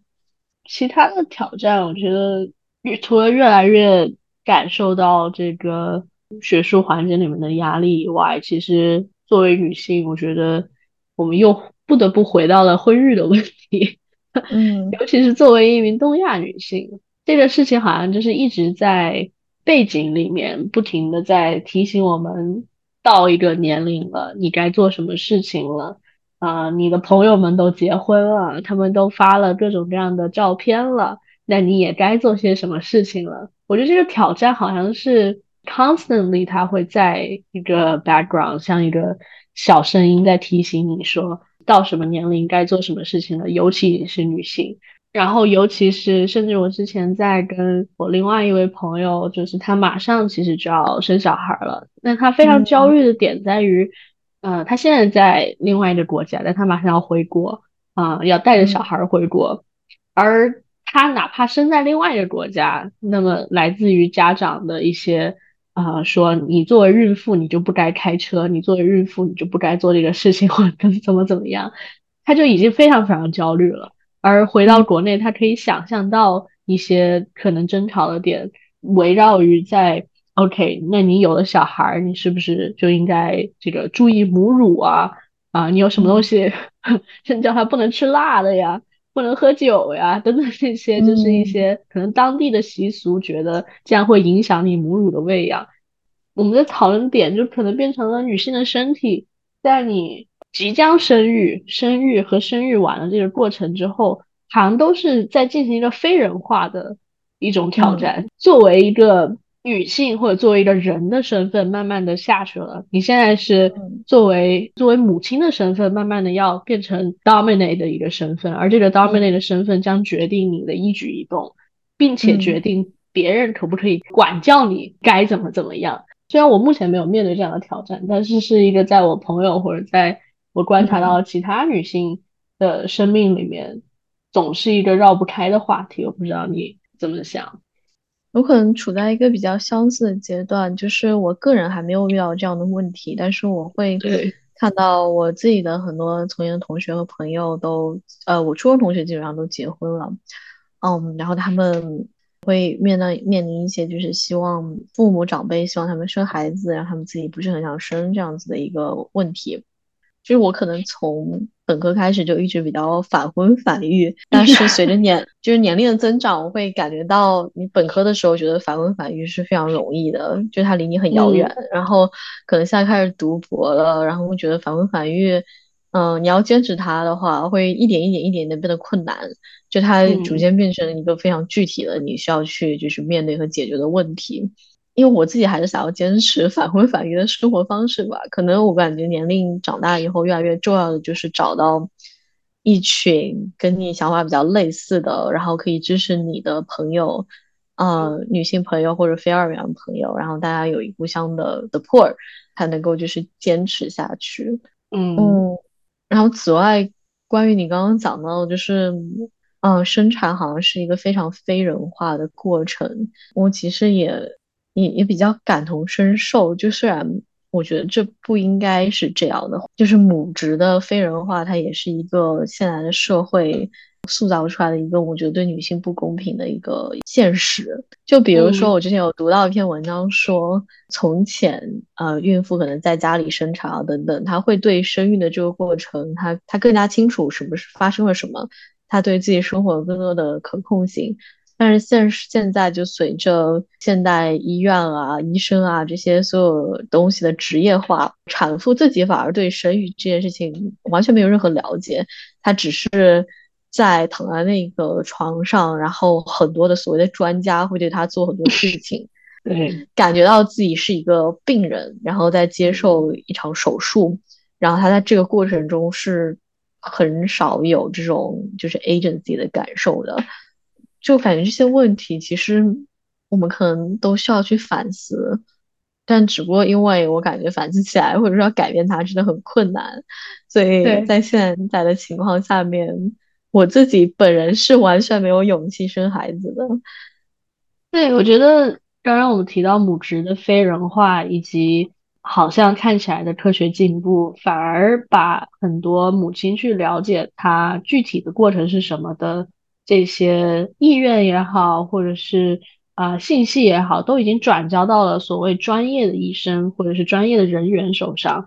其他的挑战，我觉得越除了越来越感受到这个。学术环境里面的压力以外，其实作为女性，我觉得我们又不得不回到了婚育的问题。嗯，尤其是作为一名东亚女性，这个事情好像就是一直在背景里面不停的在提醒我们，到一个年龄了，你该做什么事情了。啊，你的朋友们都结婚了，他们都发了各种各样的照片了，那你也该做些什么事情了。我觉得这个挑战好像是。Constantly，他会在一个 background，像一个小声音在提醒你说，到什么年龄该做什么事情了，尤其是女性。然后，尤其是甚至我之前在跟我另外一位朋友，就是他马上其实就要生小孩了，那他非常焦虑的点在于，呃，他现在在另外一个国家，但他马上要回国，啊，要带着小孩回国，而他哪怕生在另外一个国家，那么来自于家长的一些。啊，说你作为孕妇，你就不该开车；你作为孕妇，你就不该做这个事情，或者怎么怎么样，他就已经非常非常焦虑了。而回到国内，他可以想象到一些可能争吵的点，围绕于在 OK，那你有了小孩，你是不是就应该这个注意母乳啊？啊，你有什么东西，甚至叫他不能吃辣的呀？不能喝酒呀，等等这些，就是一些可能当地的习俗，觉得这样会影响你母乳的喂养。我们的讨论点就可能变成了女性的身体，在你即将生育、生育和生育完了这个过程之后，好像都是在进行一个非人化的一种挑战。作为一个女性或者作为一个人的身份，慢慢的下去了。你现在是作为作为母亲的身份，慢慢的要变成 dominate 的一个身份，而这个 dominate 的身份将决定你的一举一动，并且决定别人可不可以管教你该怎么怎么样。虽然我目前没有面对这样的挑战，但是是一个在我朋友或者在我观察到其他女性的生命里面，总是一个绕不开的话题。我不知道你怎么想。我可能处在一个比较相似的阶段，就是我个人还没有遇到这样的问题，但是我会看到我自己的很多从前的同学和朋友都，呃，我初中同学基本上都结婚了，嗯，然后他们会面对面临一些就是希望父母长辈希望他们生孩子，然后他们自己不是很想生这样子的一个问题。就是我可能从本科开始就一直比较反婚反育，但是随着 年就是年龄的增长，我会感觉到你本科的时候觉得反婚反育是非常容易的，就它离你很遥远。然后可能现在开始读博了，然后我觉得反婚反育，嗯，你要坚持它的话，会一点一点一点的变得困难，就它逐渐变成一个非常具体的你需要去就是面对和解决的问题。因为我自己还是想要坚持反婚反育的生活方式吧。可能我感觉年龄长大以后，越来越重要的就是找到一群跟你想法比较类似的，然后可以支持你的朋友，呃，女性朋友或者非二元朋友，然后大家有一互相的 support，才能够就是坚持下去。嗯嗯。然后此外，关于你刚刚讲到，就是嗯，生产好像是一个非常非人化的过程。我其实也。也也比较感同身受，就虽然我觉得这不应该是这样的，就是母职的非人化，它也是一个现在的社会塑造出来的一个我觉得对女性不公平的一个现实。就比如说，我之前有读到一篇文章说，从前呃，孕妇可能在家里生产啊等等，她会对生育的这个过程，她她更加清楚什么是发生了什么，她对自己生活有更多的可控性。但是现现在就随着现代医院啊、医生啊这些所有东西的职业化，产妇自己反而对生育这件事情完全没有任何了解，她只是在躺在那个床上，然后很多的所谓的专家会对她做很多事情，对，感觉到自己是一个病人，然后在接受一场手术，然后她在这个过程中是很少有这种就是 agency 的感受的。就感觉这些问题，其实我们可能都需要去反思，但只不过因为我感觉反思起来或者说要改变它真的很困难，所以在现在的情况下面，我自己本人是完全没有勇气生孩子的。对，我觉得刚刚我们提到母职的非人化，以及好像看起来的科学进步，反而把很多母亲去了解她具体的过程是什么的。这些意愿也好，或者是啊信息也好，都已经转交到了所谓专业的医生或者是专业的人员手上。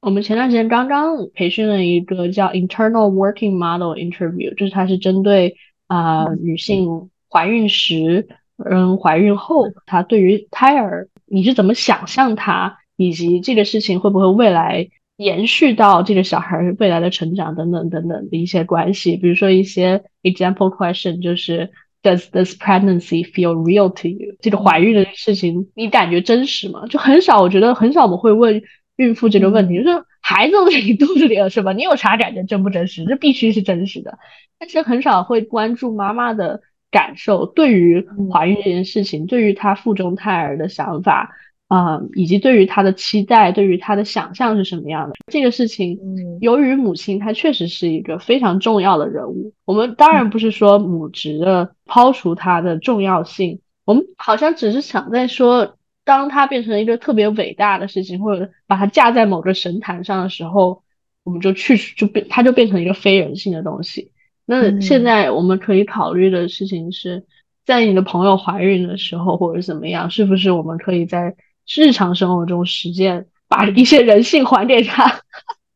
我们前段时间刚刚培训了一个叫 Internal Working Model Interview，就是它是针对啊女性怀孕时嗯怀孕后，她对于胎儿你是怎么想象它，以及这个事情会不会未来。延续到这个小孩未来的成长等等等等的一些关系，比如说一些 example question，就是 Does this pregnancy feel real to you？这个怀孕的事情你感觉真实吗？就很少，我觉得很少我们会问孕妇这个问题，就是孩子都在你肚子里了是吧？你有啥感觉真不真实？这必须是真实的，但是很少会关注妈妈的感受，对于怀孕这件事情，对于她腹中胎儿的想法。啊，以及对于他的期待，对于他的想象是什么样的？这个事情，由于母亲她确实是一个非常重要的人物。我们当然不是说母职的抛除它的重要性，我们好像只是想在说，当它变成一个特别伟大的事情，或者把它架在某个神坛上的时候，我们就去就变，它就变成一个非人性的东西。那现在我们可以考虑的事情是，在你的朋友怀孕的时候，或者怎么样，是不是我们可以在日常生活中实践，把一些人性还给他，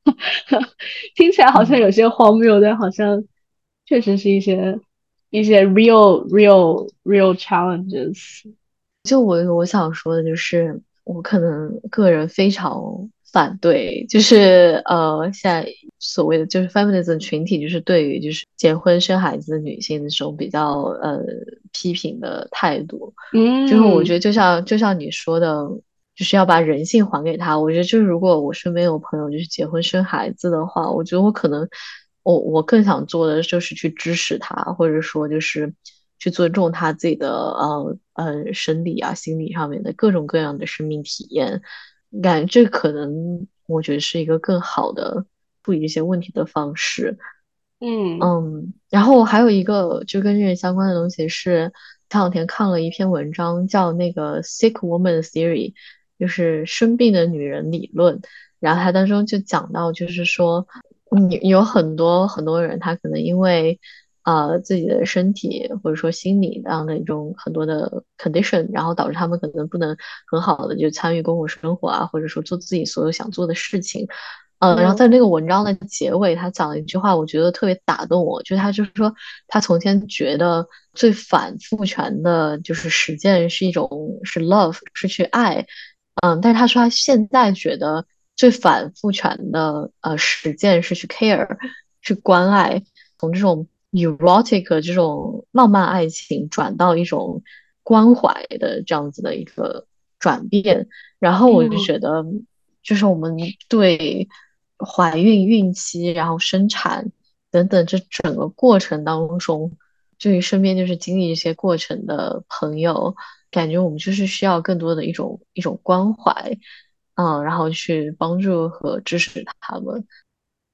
听起来好像有些荒谬，但好像确实是一些一些 real real real challenges。就我我想说的就是，我可能个人非常反对，就是呃，现在所谓的就是 feminism 群体，就是对于就是结婚生孩子的女性的这种比较呃批评的态度。嗯，就是我觉得就像就像你说的。就是要把人性还给他。我觉得，就是如果我身边有朋友就是结婚生孩子的话，我觉得我可能，我我更想做的就是去支持他，或者说就是去尊重他自己的呃呃生理啊、心理上面的各种各样的生命体验。感这可能我觉得是一个更好的处理一些问题的方式。嗯嗯，然后还有一个就跟这个相关的东西是，前两天看了一篇文章，叫那个 Sick Woman Theory。就是生病的女人理论，然后它当中就讲到，就是说，你有很多很多人，他可能因为呃自己的身体或者说心理这样的一种很多的 condition，然后导致他们可能不能很好的就参与公共生活啊，或者说做自己所有想做的事情。嗯，然后在那个文章的结尾，他讲了一句话，我觉得特别打动我，就是他就是说，他从前觉得最反父权的就是实践是一种是 love，是去爱。嗯，但是他说他现在觉得最反父权的呃实践是去 care，去关爱，从这种 erotic 这种浪漫爱情转到一种关怀的这样子的一个转变。然后我就觉得，就是我们对怀孕、孕期，然后生产等等这整个过程当中，对于身边就是经历一些过程的朋友。感觉我们就是需要更多的一种一种关怀，嗯，然后去帮助和支持他们。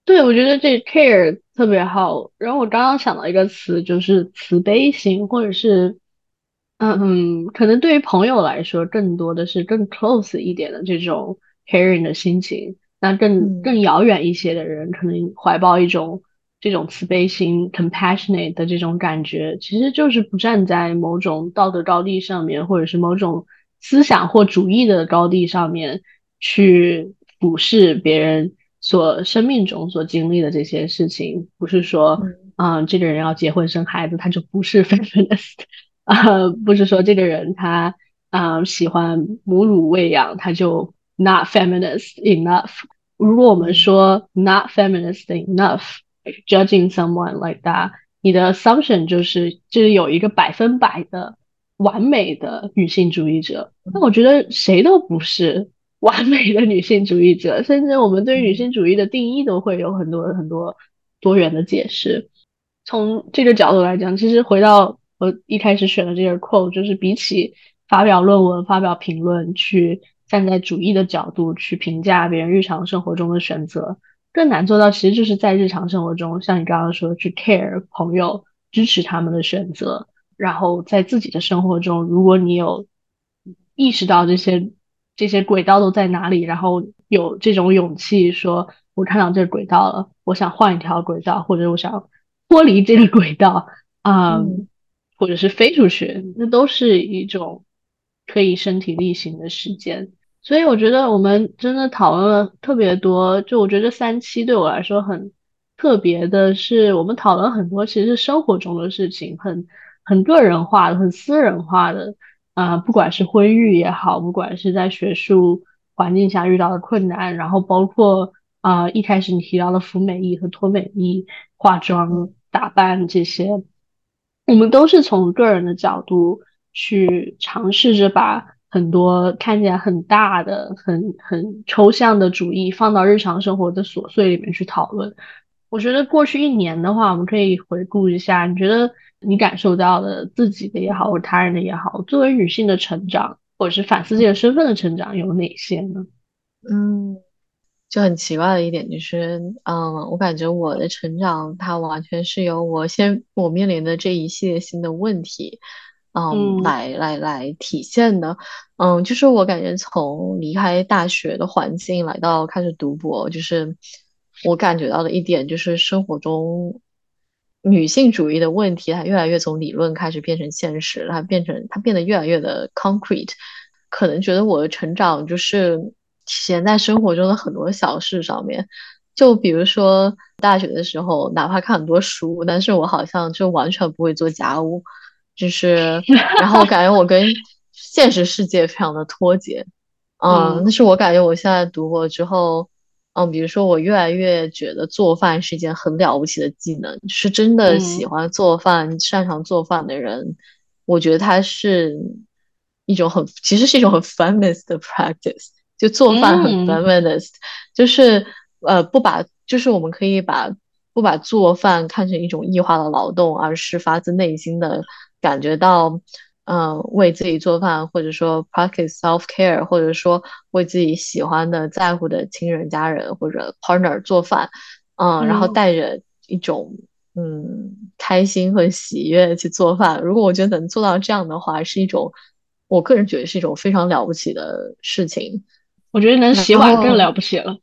对，我觉得这 care 特别好。然后我刚刚想到一个词，就是慈悲心，或者是，嗯嗯，可能对于朋友来说，更多的是更 close 一点的这种 caring 的心情。那更更遥远一些的人，可能怀抱一种。这种慈悲心 （compassionate） 的这种感觉，其实就是不站在某种道德高地上面，或者是某种思想或主义的高地上面去俯视别人所生命中所经历的这些事情。不是说，嗯，这个人要结婚生孩子，他就不是 feminist 啊，不是说这个人他啊喜欢母乳喂养，他就 not feminist enough。如果我们说 not feminist enough。Judging someone like that，你的 assumption 就是就是有一个百分百的完美的女性主义者。那我觉得谁都不是完美的女性主义者，甚至我们对于女性主义的定义都会有很多很多多元的解释。从这个角度来讲，其实回到我一开始选的这个 quote，就是比起发表论文、发表评论，去站在主义的角度去评价别人日常生活中的选择。更难做到，其实就是在日常生活中，像你刚刚说，去 care 朋友，支持他们的选择，然后在自己的生活中，如果你有意识到这些这些轨道都在哪里，然后有这种勇气，说我看到这个轨道了，我想换一条轨道，或者我想脱离这个轨道，啊，或者是飞出去，那都是一种可以身体力行的实践。所以我觉得我们真的讨论了特别多，就我觉得三期对我来说很特别的是，我们讨论很多其实是生活中的事情，很很个人化的、很私人化的啊，不管是婚育也好，不管是在学术环境下遇到的困难，然后包括啊一开始你提到的服美役和脱美役、化妆打扮这些，我们都是从个人的角度去尝试着把。很多看起来很大的、很很抽象的主义放到日常生活的琐碎里面去讨论。我觉得过去一年的话，我们可以回顾一下，你觉得你感受到的自己的也好，或他人的也好，作为女性的成长，或者是反思自己的身份的成长有哪些呢？嗯，就很奇怪的一点就是，嗯，我感觉我的成长，它完全是由我先我面临的这一系列新的问题，嗯，来来来体现的。嗯，就是我感觉从离开大学的环境来到开始读博，就是我感觉到的一点就是生活中女性主义的问题，它越来越从理论开始变成现实，它变成它变得越来越的 concrete。可能觉得我的成长就是。体现在生活中的很多小事上面，就比如说大学的时候，哪怕看很多书，但是我好像就完全不会做家务，就是，然后感觉我跟现实世界非常的脱节，嗯，但是我感觉我现在读过之后，嗯，比如说我越来越觉得做饭是一件很了不起的技能，是真的喜欢做饭、擅长做饭的人，我觉得他是一种很，其实是一种很 feminist 的 practice。就做饭很 feminist，就是呃不把，就是我们可以把不把做饭看成一种异化的劳动，而是发自内心的感觉到，嗯，为自己做饭，或者说 practice self care，或者说为自己喜欢的、在乎的亲人、家人或者 partner 做饭，嗯，然后带着一种嗯开心和喜悦去做饭。如果我觉得能做到这样的话，是一种我个人觉得是一种非常了不起的事情。我觉得能洗碗更了不起了。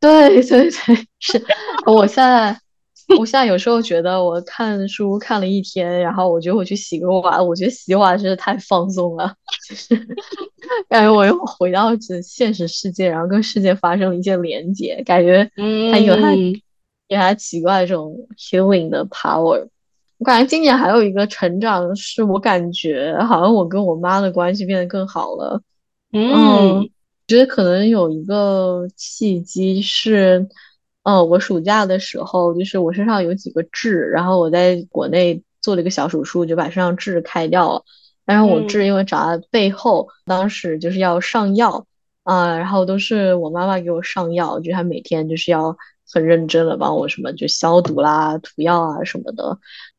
对对对，是我现在，我现在有时候觉得我看书看了一天，然后我觉得我去洗个碗，我觉得洗碗真是太放松了，就是感觉我又回到这现实世界，然后跟世界发生了一些连接，感觉它有它有它奇怪的这种 healing 的 power。我感觉今年还有一个成长，是我感觉好像我跟我妈的关系变得更好了。嗯。觉得可能有一个契机是，嗯，我暑假的时候，就是我身上有几个痣，然后我在国内做了一个小手术，就把身上痣开掉了。但是我痣因为长在背后，当时就是要上药啊，然后都是我妈妈给我上药，就她每天就是要很认真的帮我什么就消毒啦、涂药啊什么的。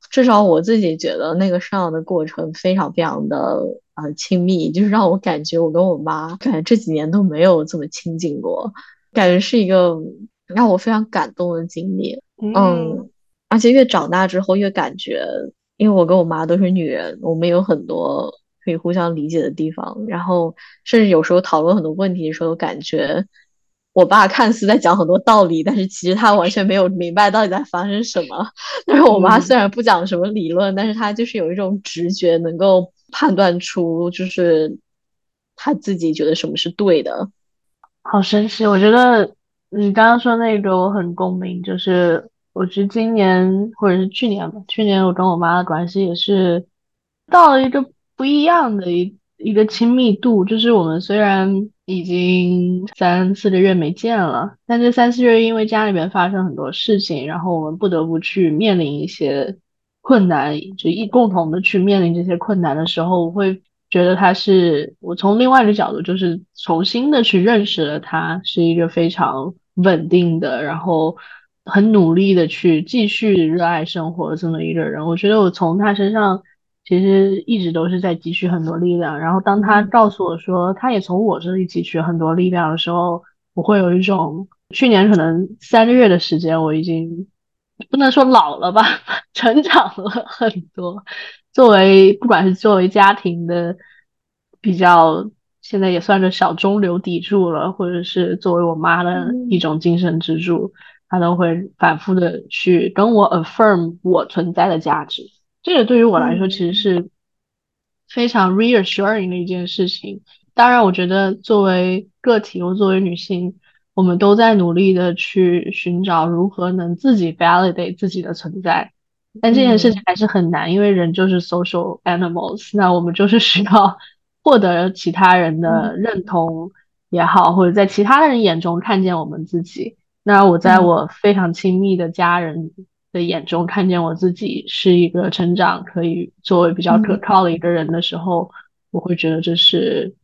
至少我自己觉得那个上药的过程非常非常的。啊，亲密就是让我感觉我跟我妈，感觉这几年都没有这么亲近过，感觉是一个让我非常感动的经历。嗯，而且越长大之后越感觉，因为我跟我妈都是女人，我们有很多可以互相理解的地方。然后，甚至有时候讨论很多问题的时候，感觉我爸看似在讲很多道理，但是其实他完全没有明白到底在发生什么。但是我妈虽然不讲什么理论，但是她就是有一种直觉，能够。判断出就是他自己觉得什么是对的，好神奇！我觉得你刚刚说那个我很共鸣，就是我觉得今年或者是去年吧，去年我跟我妈的关系也是到了一个不一样的一一个亲密度，就是我们虽然已经三四个月没见了，但这三四月因为家里面发生很多事情，然后我们不得不去面临一些。困难就一共同的去面临这些困难的时候，我会觉得他是我从另外一个角度，就是重新的去认识了他，是一个非常稳定的，然后很努力的去继续热爱生活的这么一个人。我觉得我从他身上其实一直都是在汲取很多力量。然后当他告诉我说他也从我这里汲取很多力量的时候，我会有一种去年可能三个月的时间，我已经。不能说老了吧，成长了很多。作为不管是作为家庭的比较，现在也算是小中流砥柱了，或者是作为我妈的一种精神支柱，她都会反复的去跟我 affirm 我存在的价值。这个对于我来说其实是非常 reassuring 的一件事情。当然，我觉得作为个体，我作为女性。我们都在努力的去寻找如何能自己 validate 自己的存在，但这件事情还是很难，因为人就是 social animals，那我们就是需要 获得其他人的认同也好，或者在其他人眼中看见我们自己。那我在我非常亲密的家人的眼中看见我自己是一个成长可以作为比较可靠的一个人的时候，我会觉得这是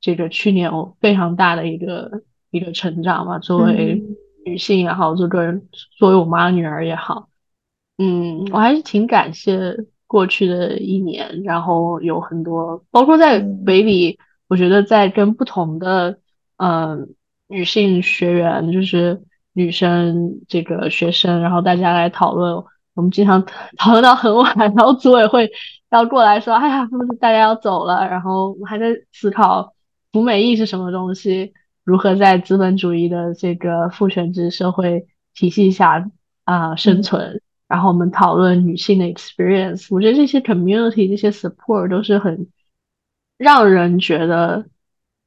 这个去年我非常大的一个一个成长吧，作为嗯女性也好，作为作为我妈女儿也好，嗯，我还是挺感谢过去的一年，然后有很多，包括在嗯北理，我觉得在跟不同的呃女性学员，就是女生这个学生，然后大家来讨论，我们经常讨论到很晚，然后组委会要过来说，哎呀，是不是大家要走了？然后还在思考服美役是什么东西，如何在资本主义的这个父权制社会体系下啊、生嗯存。然后我们讨论女性的 experience，我觉得这些 community 这些 support 都是很让人觉得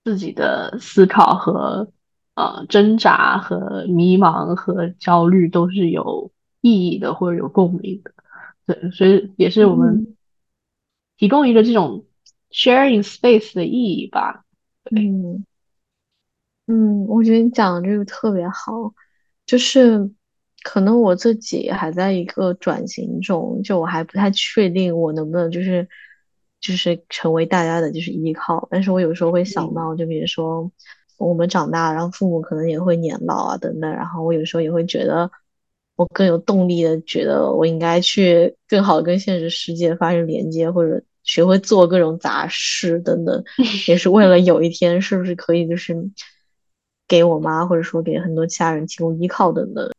自己的思考和呃挣扎和迷茫和焦虑都是有意义的或者有共鸣的。对，所以也是我们嗯提供一个这种 sharing space 的意义吧。对，嗯嗯，我觉得你讲的这个特别好，就是可能我自己还在一个转型中，就我还不太确定我能不能就是就是成为大家的就是依靠，但是我有时候会想嗯。到，就比如说我们长大，然后父母可能也会年老啊等等，然后我有时候也会觉得我更有动力的觉得我应该去更好的跟现实世界发生连接，或者学会做各种杂事等等。也是为了有一天是不是可以就是给我妈或者说给很多其他人提供依靠等等。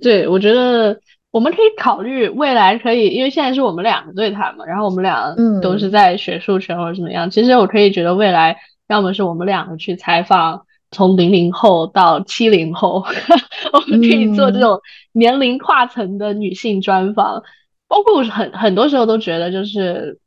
对，我觉得我们可以考虑未来可以，因为现在是我们两个对谈嘛，然后我们俩都是嗯在学术圈或者怎么样。其实我可以觉得未来，要么是我们两个去采访从零零后到七零后，我们可以做这嗯种年龄跨层的女性专访。包括我很很多时候都觉得，就是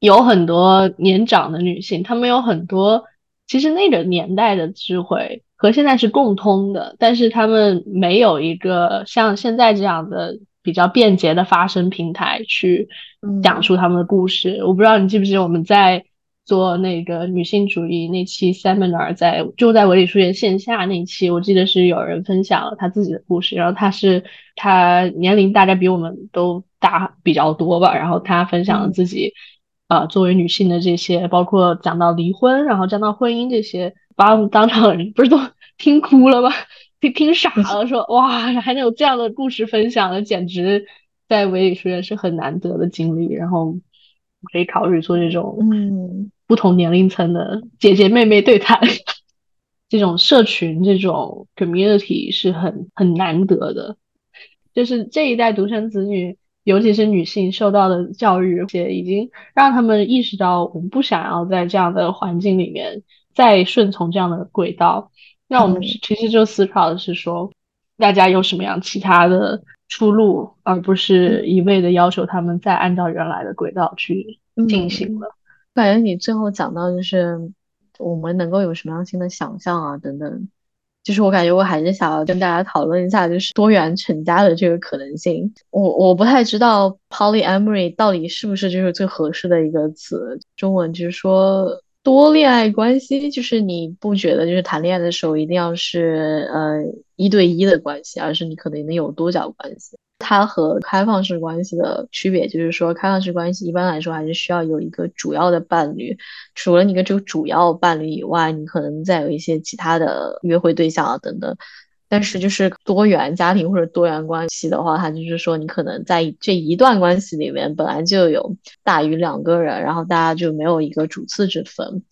有很多年长的女性，她们有很多其实那个年代的智慧和现在是共通的，但是他们没有一个像现在这样的比较便捷的发声平台去讲嗯述他们的故事。我不知道你记不记得我们在做那个女性主义那期 seminar，在就在维理书院线下那期，我记得是有人分享了他自己的故事，然后他是他年龄大概比我们都大比较多吧，然后他分享了嗯自己。呃，作为女性的这些，包括讲到离婚，然后讲到婚姻这些，把我们当场人不是都 听哭了吗？听听傻了，说哇，还能有这样的故事分享的，简直在维理书院是很难得的经历。然后可以考虑做这种嗯不同年龄层的姐姐妹妹对谈，这种社群这种 community 是很很难得的。就是这一代独生子女，尤其是女性受到的教育，也已经让他们意识到，我们不想要在这样的环境里面再顺从这样的轨道。那我们嗯其实就思考的是说，大家有什么样其他的出路，而不是一味的要求他们再按照原来的轨道去进行嗯，了。感觉你最后讲到就是我们能够有什么样新的想象啊等等，就是我感觉我还是想要跟大家讨论一下，就是多元成家的这个可能性。我我不太知道 polyamory 到底是不是就是最合适的一个词，中文就是说多恋爱关系，就是你不觉得就是谈恋爱的时候一定要是呃一对一的关系，而是你可能能有多角关系。它和开放式关系的区别就是说，开放式关系一般来说还是需要有一个主要的伴侣，除了你跟这个主要伴侣以外，你可能再有一些其他的约会对象啊等等。但是就是多元家庭或者多元关系的话，它就是说你可能在这一段关系里面本来就有大于两个人，然后大家就没有一个主次之分。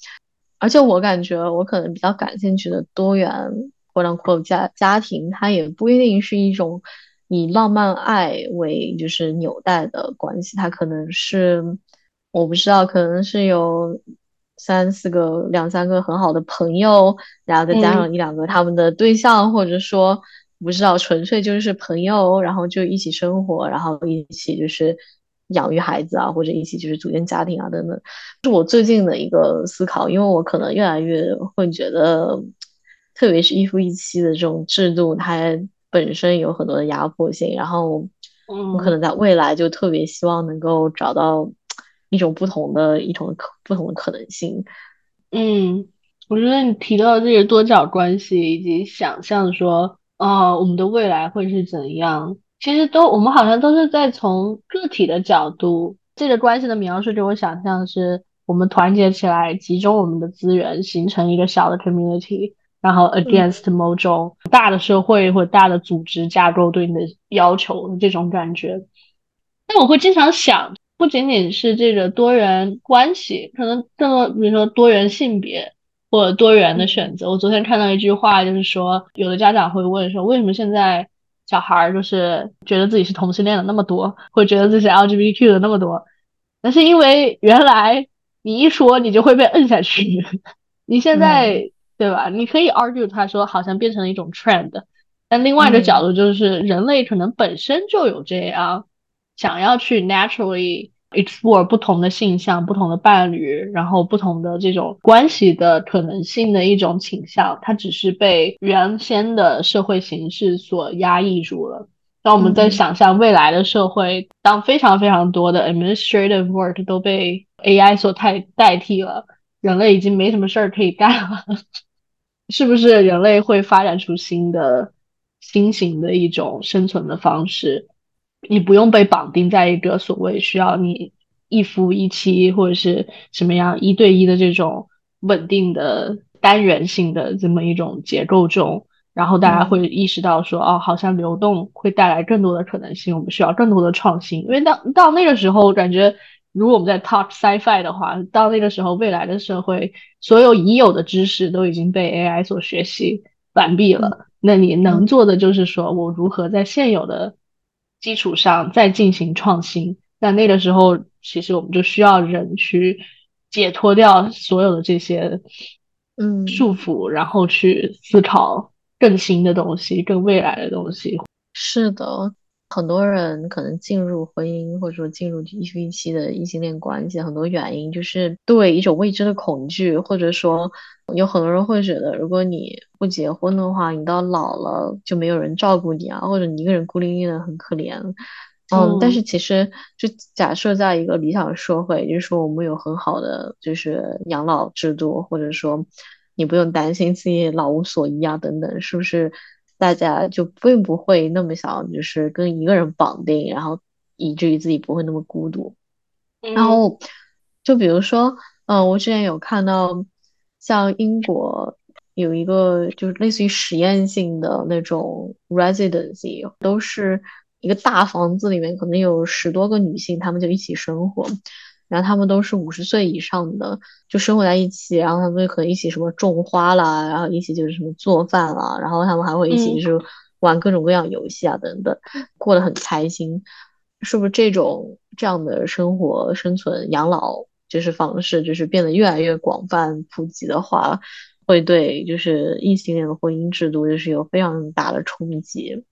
而且我感觉我可能比较感兴趣的多元或者或家家庭，它也不一定是一种以浪漫爱为就是纽带的关系，它可能是我不知道，可能是有三四个、两三个很好的朋友，然后再加嗯上一两个他们的对象，或者说不知道纯粹就是朋友，然后就一起生活，然后一起就是养育孩子啊，或者一起就是组建家庭啊等等。是我最近的一个思考，因为我可能越来越会觉得，特别是一夫一妻的这种制度，它本身有很多的压迫性，然后我可嗯能在未来就特别希望能够找到一种不同的一种可不同的可能性。嗯，我觉得你提到的这个多角关系以及想象说，呃，我们的未来会是怎样，其实都我们好像都是在从个体的角度，这个关系的描述给我想象是我们团结起来，集中我们的资源，形成一个小的 community，然后 against 某种大的社会或大的组织架构对你的要求这种感觉。但我会经常想，不仅仅是这个多元关系，可能更多，比如说多元性别或者多元的选择。我昨天看到一句话，就是说，有的家长会问说，为什么现在小孩儿就是觉得自己是同性恋的那么多，会觉得自己是 LGBTQ 的那么多？那是因为原来你一说，你就会被摁下去。你现在对吧？你可以 argue 他说好像变成了一种 trend，但另外一个角度就是人类可能本身就有这样。想要去 naturally explore 不同的性向、不同的伴侣，然后不同的这种关系的可能性的一种倾向，它只是被原先的社会形式所压抑住了。当我们在想象未来的社会，当非常非常多的 administrative work 都被 AI 所代代替了，人类已经没什么事儿可以干了，是不是人类会发展出新的新型的一种生存的方式？你不用被绑定在一个所谓需要你一夫一妻或者是什么样一对一的这种稳定的单元性的这么一种结构中，然后大家会意识到说，哦，好像流动会带来更多的可能性，我们需要更多的创新。因为到到那个时候，感觉如果我们在 talk sci-fi 的话，到那个时候，未来的社会所有已有的知识都已经被 AI 所学习完毕了，那你能做的就是说我如何在现有的基础上再进行创新，那那个时候其实我们就需要人去解脱掉所有的这些嗯束缚，然后去思考更新的东西、更未来的东西。是的。很多人可能进入婚姻或者说进入一夫一妻的异性恋关系，很多原因就是对一种未知的恐惧，或者说有很多人会觉得，如果你不结婚的话，你到老了就没有人照顾你啊，或者你一个人孤零零的很可怜。嗯，但是其实就假设在一个理想社会，就是说我们有很好的就是养老制度，或者说你不用担心自己老无所依啊等等，是不是？大家就并不会那么想，就是跟一个人绑定，然后以至于自己不会那么孤独。然后，就比如说，嗯，我之前有看到，像英国有一个就是类似于实验性的那种 residency，都是一个大房子里面，可能有十多个女性，她们就一起生活。然后他们都是五十岁以上的，就生活在一起，然后他们可能一起什么种花啦，然后一起就是什么做饭啦，然后他们还会一起就是玩各种各样游戏啊等等，过得很开心。是不是这种这样的生活、生存、养老就是方式，就是变得越来越广泛普及的话，会对就是异性恋的婚姻制度就是有非常大的冲击。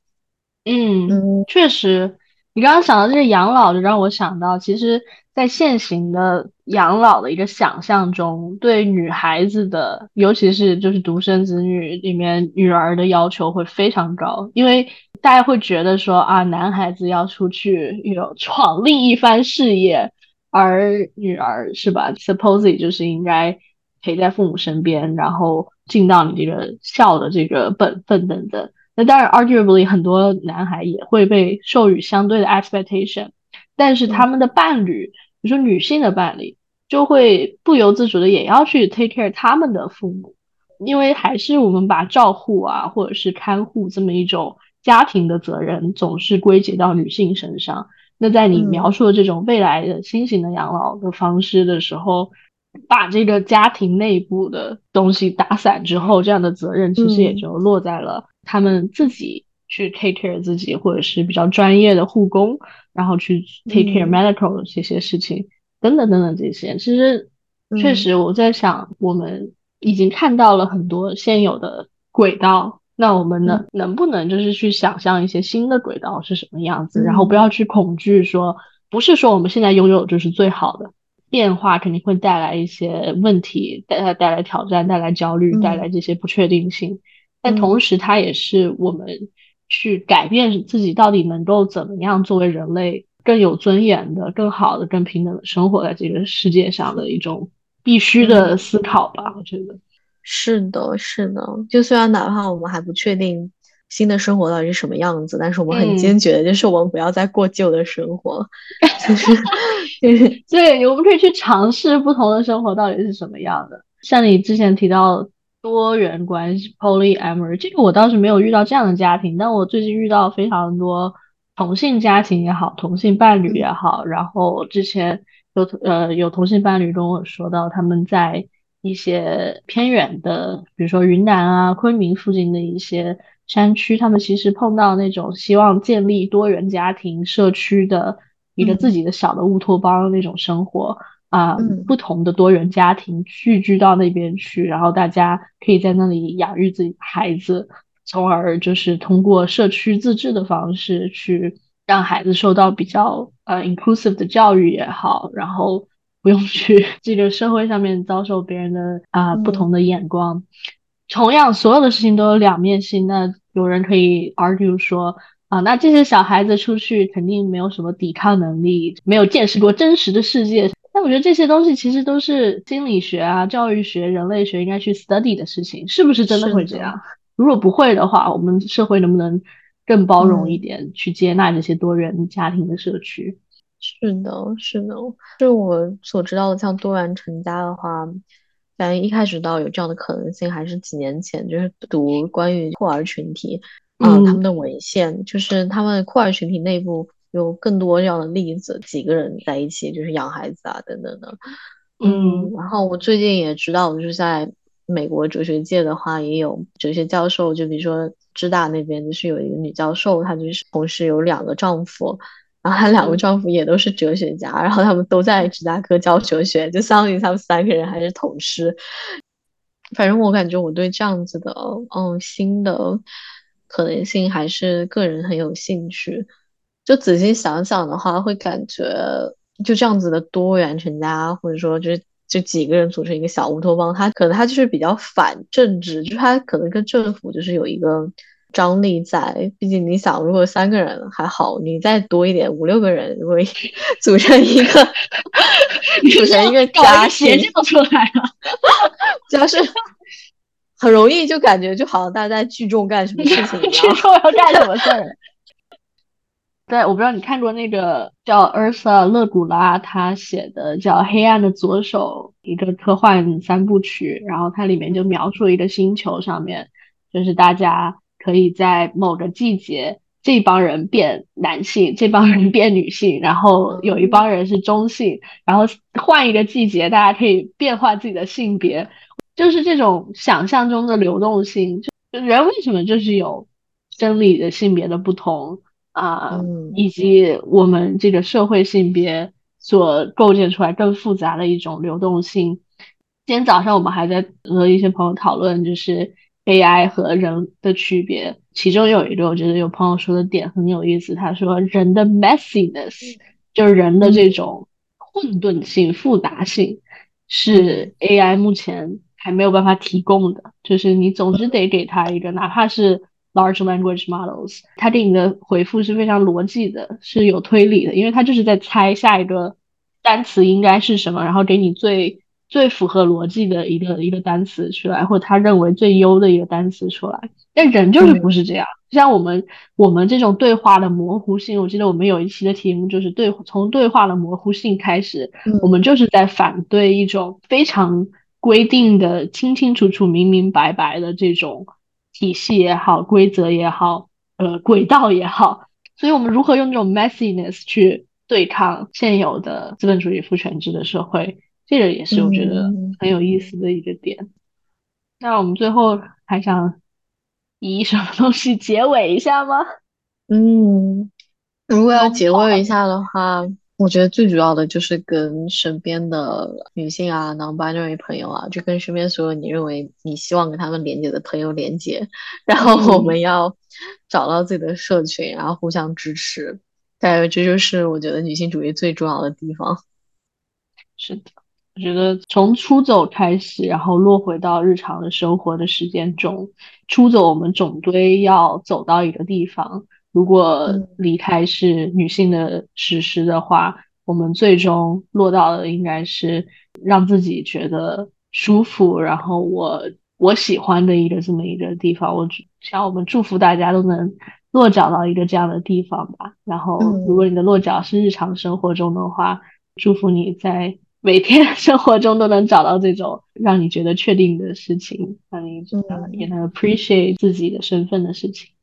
嗯嗯，确实，你刚刚想到这个养老，就让我想到其实。在现行的养老的一个想象中，对女孩子的，尤其是就是独生子女里面女儿的要求会非常高，因为大家会觉得说啊，男孩子要出去有闯另一番事业，而女儿是吧？Supposely 就是应该陪在父母身边，然后尽到你这个孝的这个本分等等。那当然，arguably 很多男孩也会被授予相对的 expectation，但是他们的伴侣。比如说女性的伴侣就会不由自主的也要去 take care 他们的父母，因为还是我们把照护啊或者是看护这么一种家庭的责任总是归结到女性身上。那在你描述的这种未来的新型的养老的方式的时候，把这个家庭内部的东西打散之后，这样的责任其实也就落在了他们自己去 take care 自己，或者是比较专业的护工。然后去 take care medical 这些事情，等等等等这些，其实确实我在想，我们已经看到了很多现有的轨道，那我们能能不能就是去想象一些新的轨道是什么样子？然后不要去恐惧说，不是说我们现在拥有就是最好的，变化肯定会带来一些问题，带来带来挑战，带来焦虑，带来这些不确定性，但同时它也是我们。去改变自己到底能够怎么样作为人类更有尊严的、更好的、更平等的生活在这个世界上的一种必须的思考吧？我觉得是的，是的。就虽然哪怕我们还不确定新的生活到底是什么样子，但是我们很坚决的就是我们不要再过旧的生活，就是就是 对，我们可以去尝试不同的生活到底是什么样的。像你之前提到多元关系 （polyamory），这个我倒是没有遇到这样的家庭，但我最近遇到非常多同性家庭也好，同性伴侣也好，然后之前有呃有同性伴侣跟我说到他们在。一些偏远的，比如说云南啊、昆明附近的一些山区，他们其实碰到那种希望建立多元家庭社区的一个自己的小的乌托邦那种生活啊，不同的多元家庭聚居到那边去，然后大家可以在那里养育自己的孩子，从而就是通过社区自治的方式去让孩子受到比较呃 inclusive 的教育也好，然后。不用去 这个社会上面遭受别人的啊不同的眼光，同样所有的事情都有两面性。那有人可以 argue 说啊，那这些小孩子出去肯定没有什么抵抗能力，没有见识过真实的世界。但我觉得这些东西其实都是心理学啊、教育学、人类学应该去 study 的事情，是不是真的会这样？如果不会的话，我们社会能不能更包容一点，去接纳这些多元家庭的社区？是的，是的，就我所知道的，像多元成家的话，反正一开始到有这样的可能性，还是几年前，就是读关于酷儿群体啊他们的文献，就是他们酷儿群体内部有更多这样的例子，几个人在一起就是养孩子啊等等的，嗯，然后我最近也知道，就是在美国哲学界的话，也有哲学教授，就比如说芝大那边就是有一个女教授，她就是同时有两个丈夫。然后她两个丈夫也都是哲学家，然后他们都在芝加哥教哲学，就相当于他们三个人还是同事。反正我感觉我对这样子的，嗯，新的可能性还是个人很有兴趣。就仔细想想的话，会感觉就这样子的多元成家，或者说就是就几个人组成一个小乌托邦，它可能它就是比较反政治，就是它可能跟政府就是有一个。张力在，毕竟你想，如果三个人还好，你再多一点，五六个人，如果 组成一个，组成一个家庭，就出来了，就是 很容易就感觉就好像大家在聚众干什么事情一样，聚众要干什么事儿？对，我不知道你看过那个叫 Ursa 勒古拉他写的叫《黑暗的左手》一个科幻三部曲，然后它里面就描述一个星球上面，就是大家。可以在某个季节，这帮人变男性，这帮人变女性，然后有一帮人是中性，然后换一个季节，大家可以变换自己的性别，就是这种想象中的流动性。就人为什么就是有生理的性别的不同啊，以及我们这个社会性别所构建出来更复杂的一种流动性。今天早上我们还在和一些朋友讨论，就是。AI 和人的区别，其中有一个我觉得有朋友说的点很有意思。他说，人的 messiness 就是人的这种混沌性、复杂性，是 AI 目前还没有办法提供的。就是你总是得给他一个，哪怕是 large language models，他给你的回复是非常逻辑的，是有推理的，因为他就是在猜下一个单词应该是什么，然后给你最。最符合逻辑的一个一个单词出来，或者他认为最优的一个单词出来。但人就是不是这样，像我们我们这种对话的模糊性，我记得我们有一期的题目就是对从对话的模糊性开始，我们就是在反对一种非常规定的、清清楚楚、明明白白的这种体系也好、规则也好、呃轨道也好。所以，我们如何用这种 messiness 去对抗现有的资本主义父权制的社会？这个也是我觉得很有意思的一个点。那我们最后还想以什么东西结尾一下吗？嗯，如果要结尾一下的话，我觉得最主要的就是跟身边的女性啊、non-binary 朋友啊，就跟身边所有你认为你希望跟他们连接的朋友连接，然后我们要找到自己的社群，然后互相支持。大概这就是我觉得女性主义最重要的地方。是的。我觉得从出走开始，然后落回到日常的生活的时间中，出走我们总归要走到一个地方。如果离开是女性的实施的话，我们最终落到的应该是让自己觉得舒服，然后我我喜欢的一个这么一个地方。我想我们祝福大家都能落脚到一个这样的地方吧。然后，如果你的落脚是日常生活中的话，祝福你在 每天生活中都能找到这种让你觉得确定的事情，让你也能 appreciate 自己的身份的事情。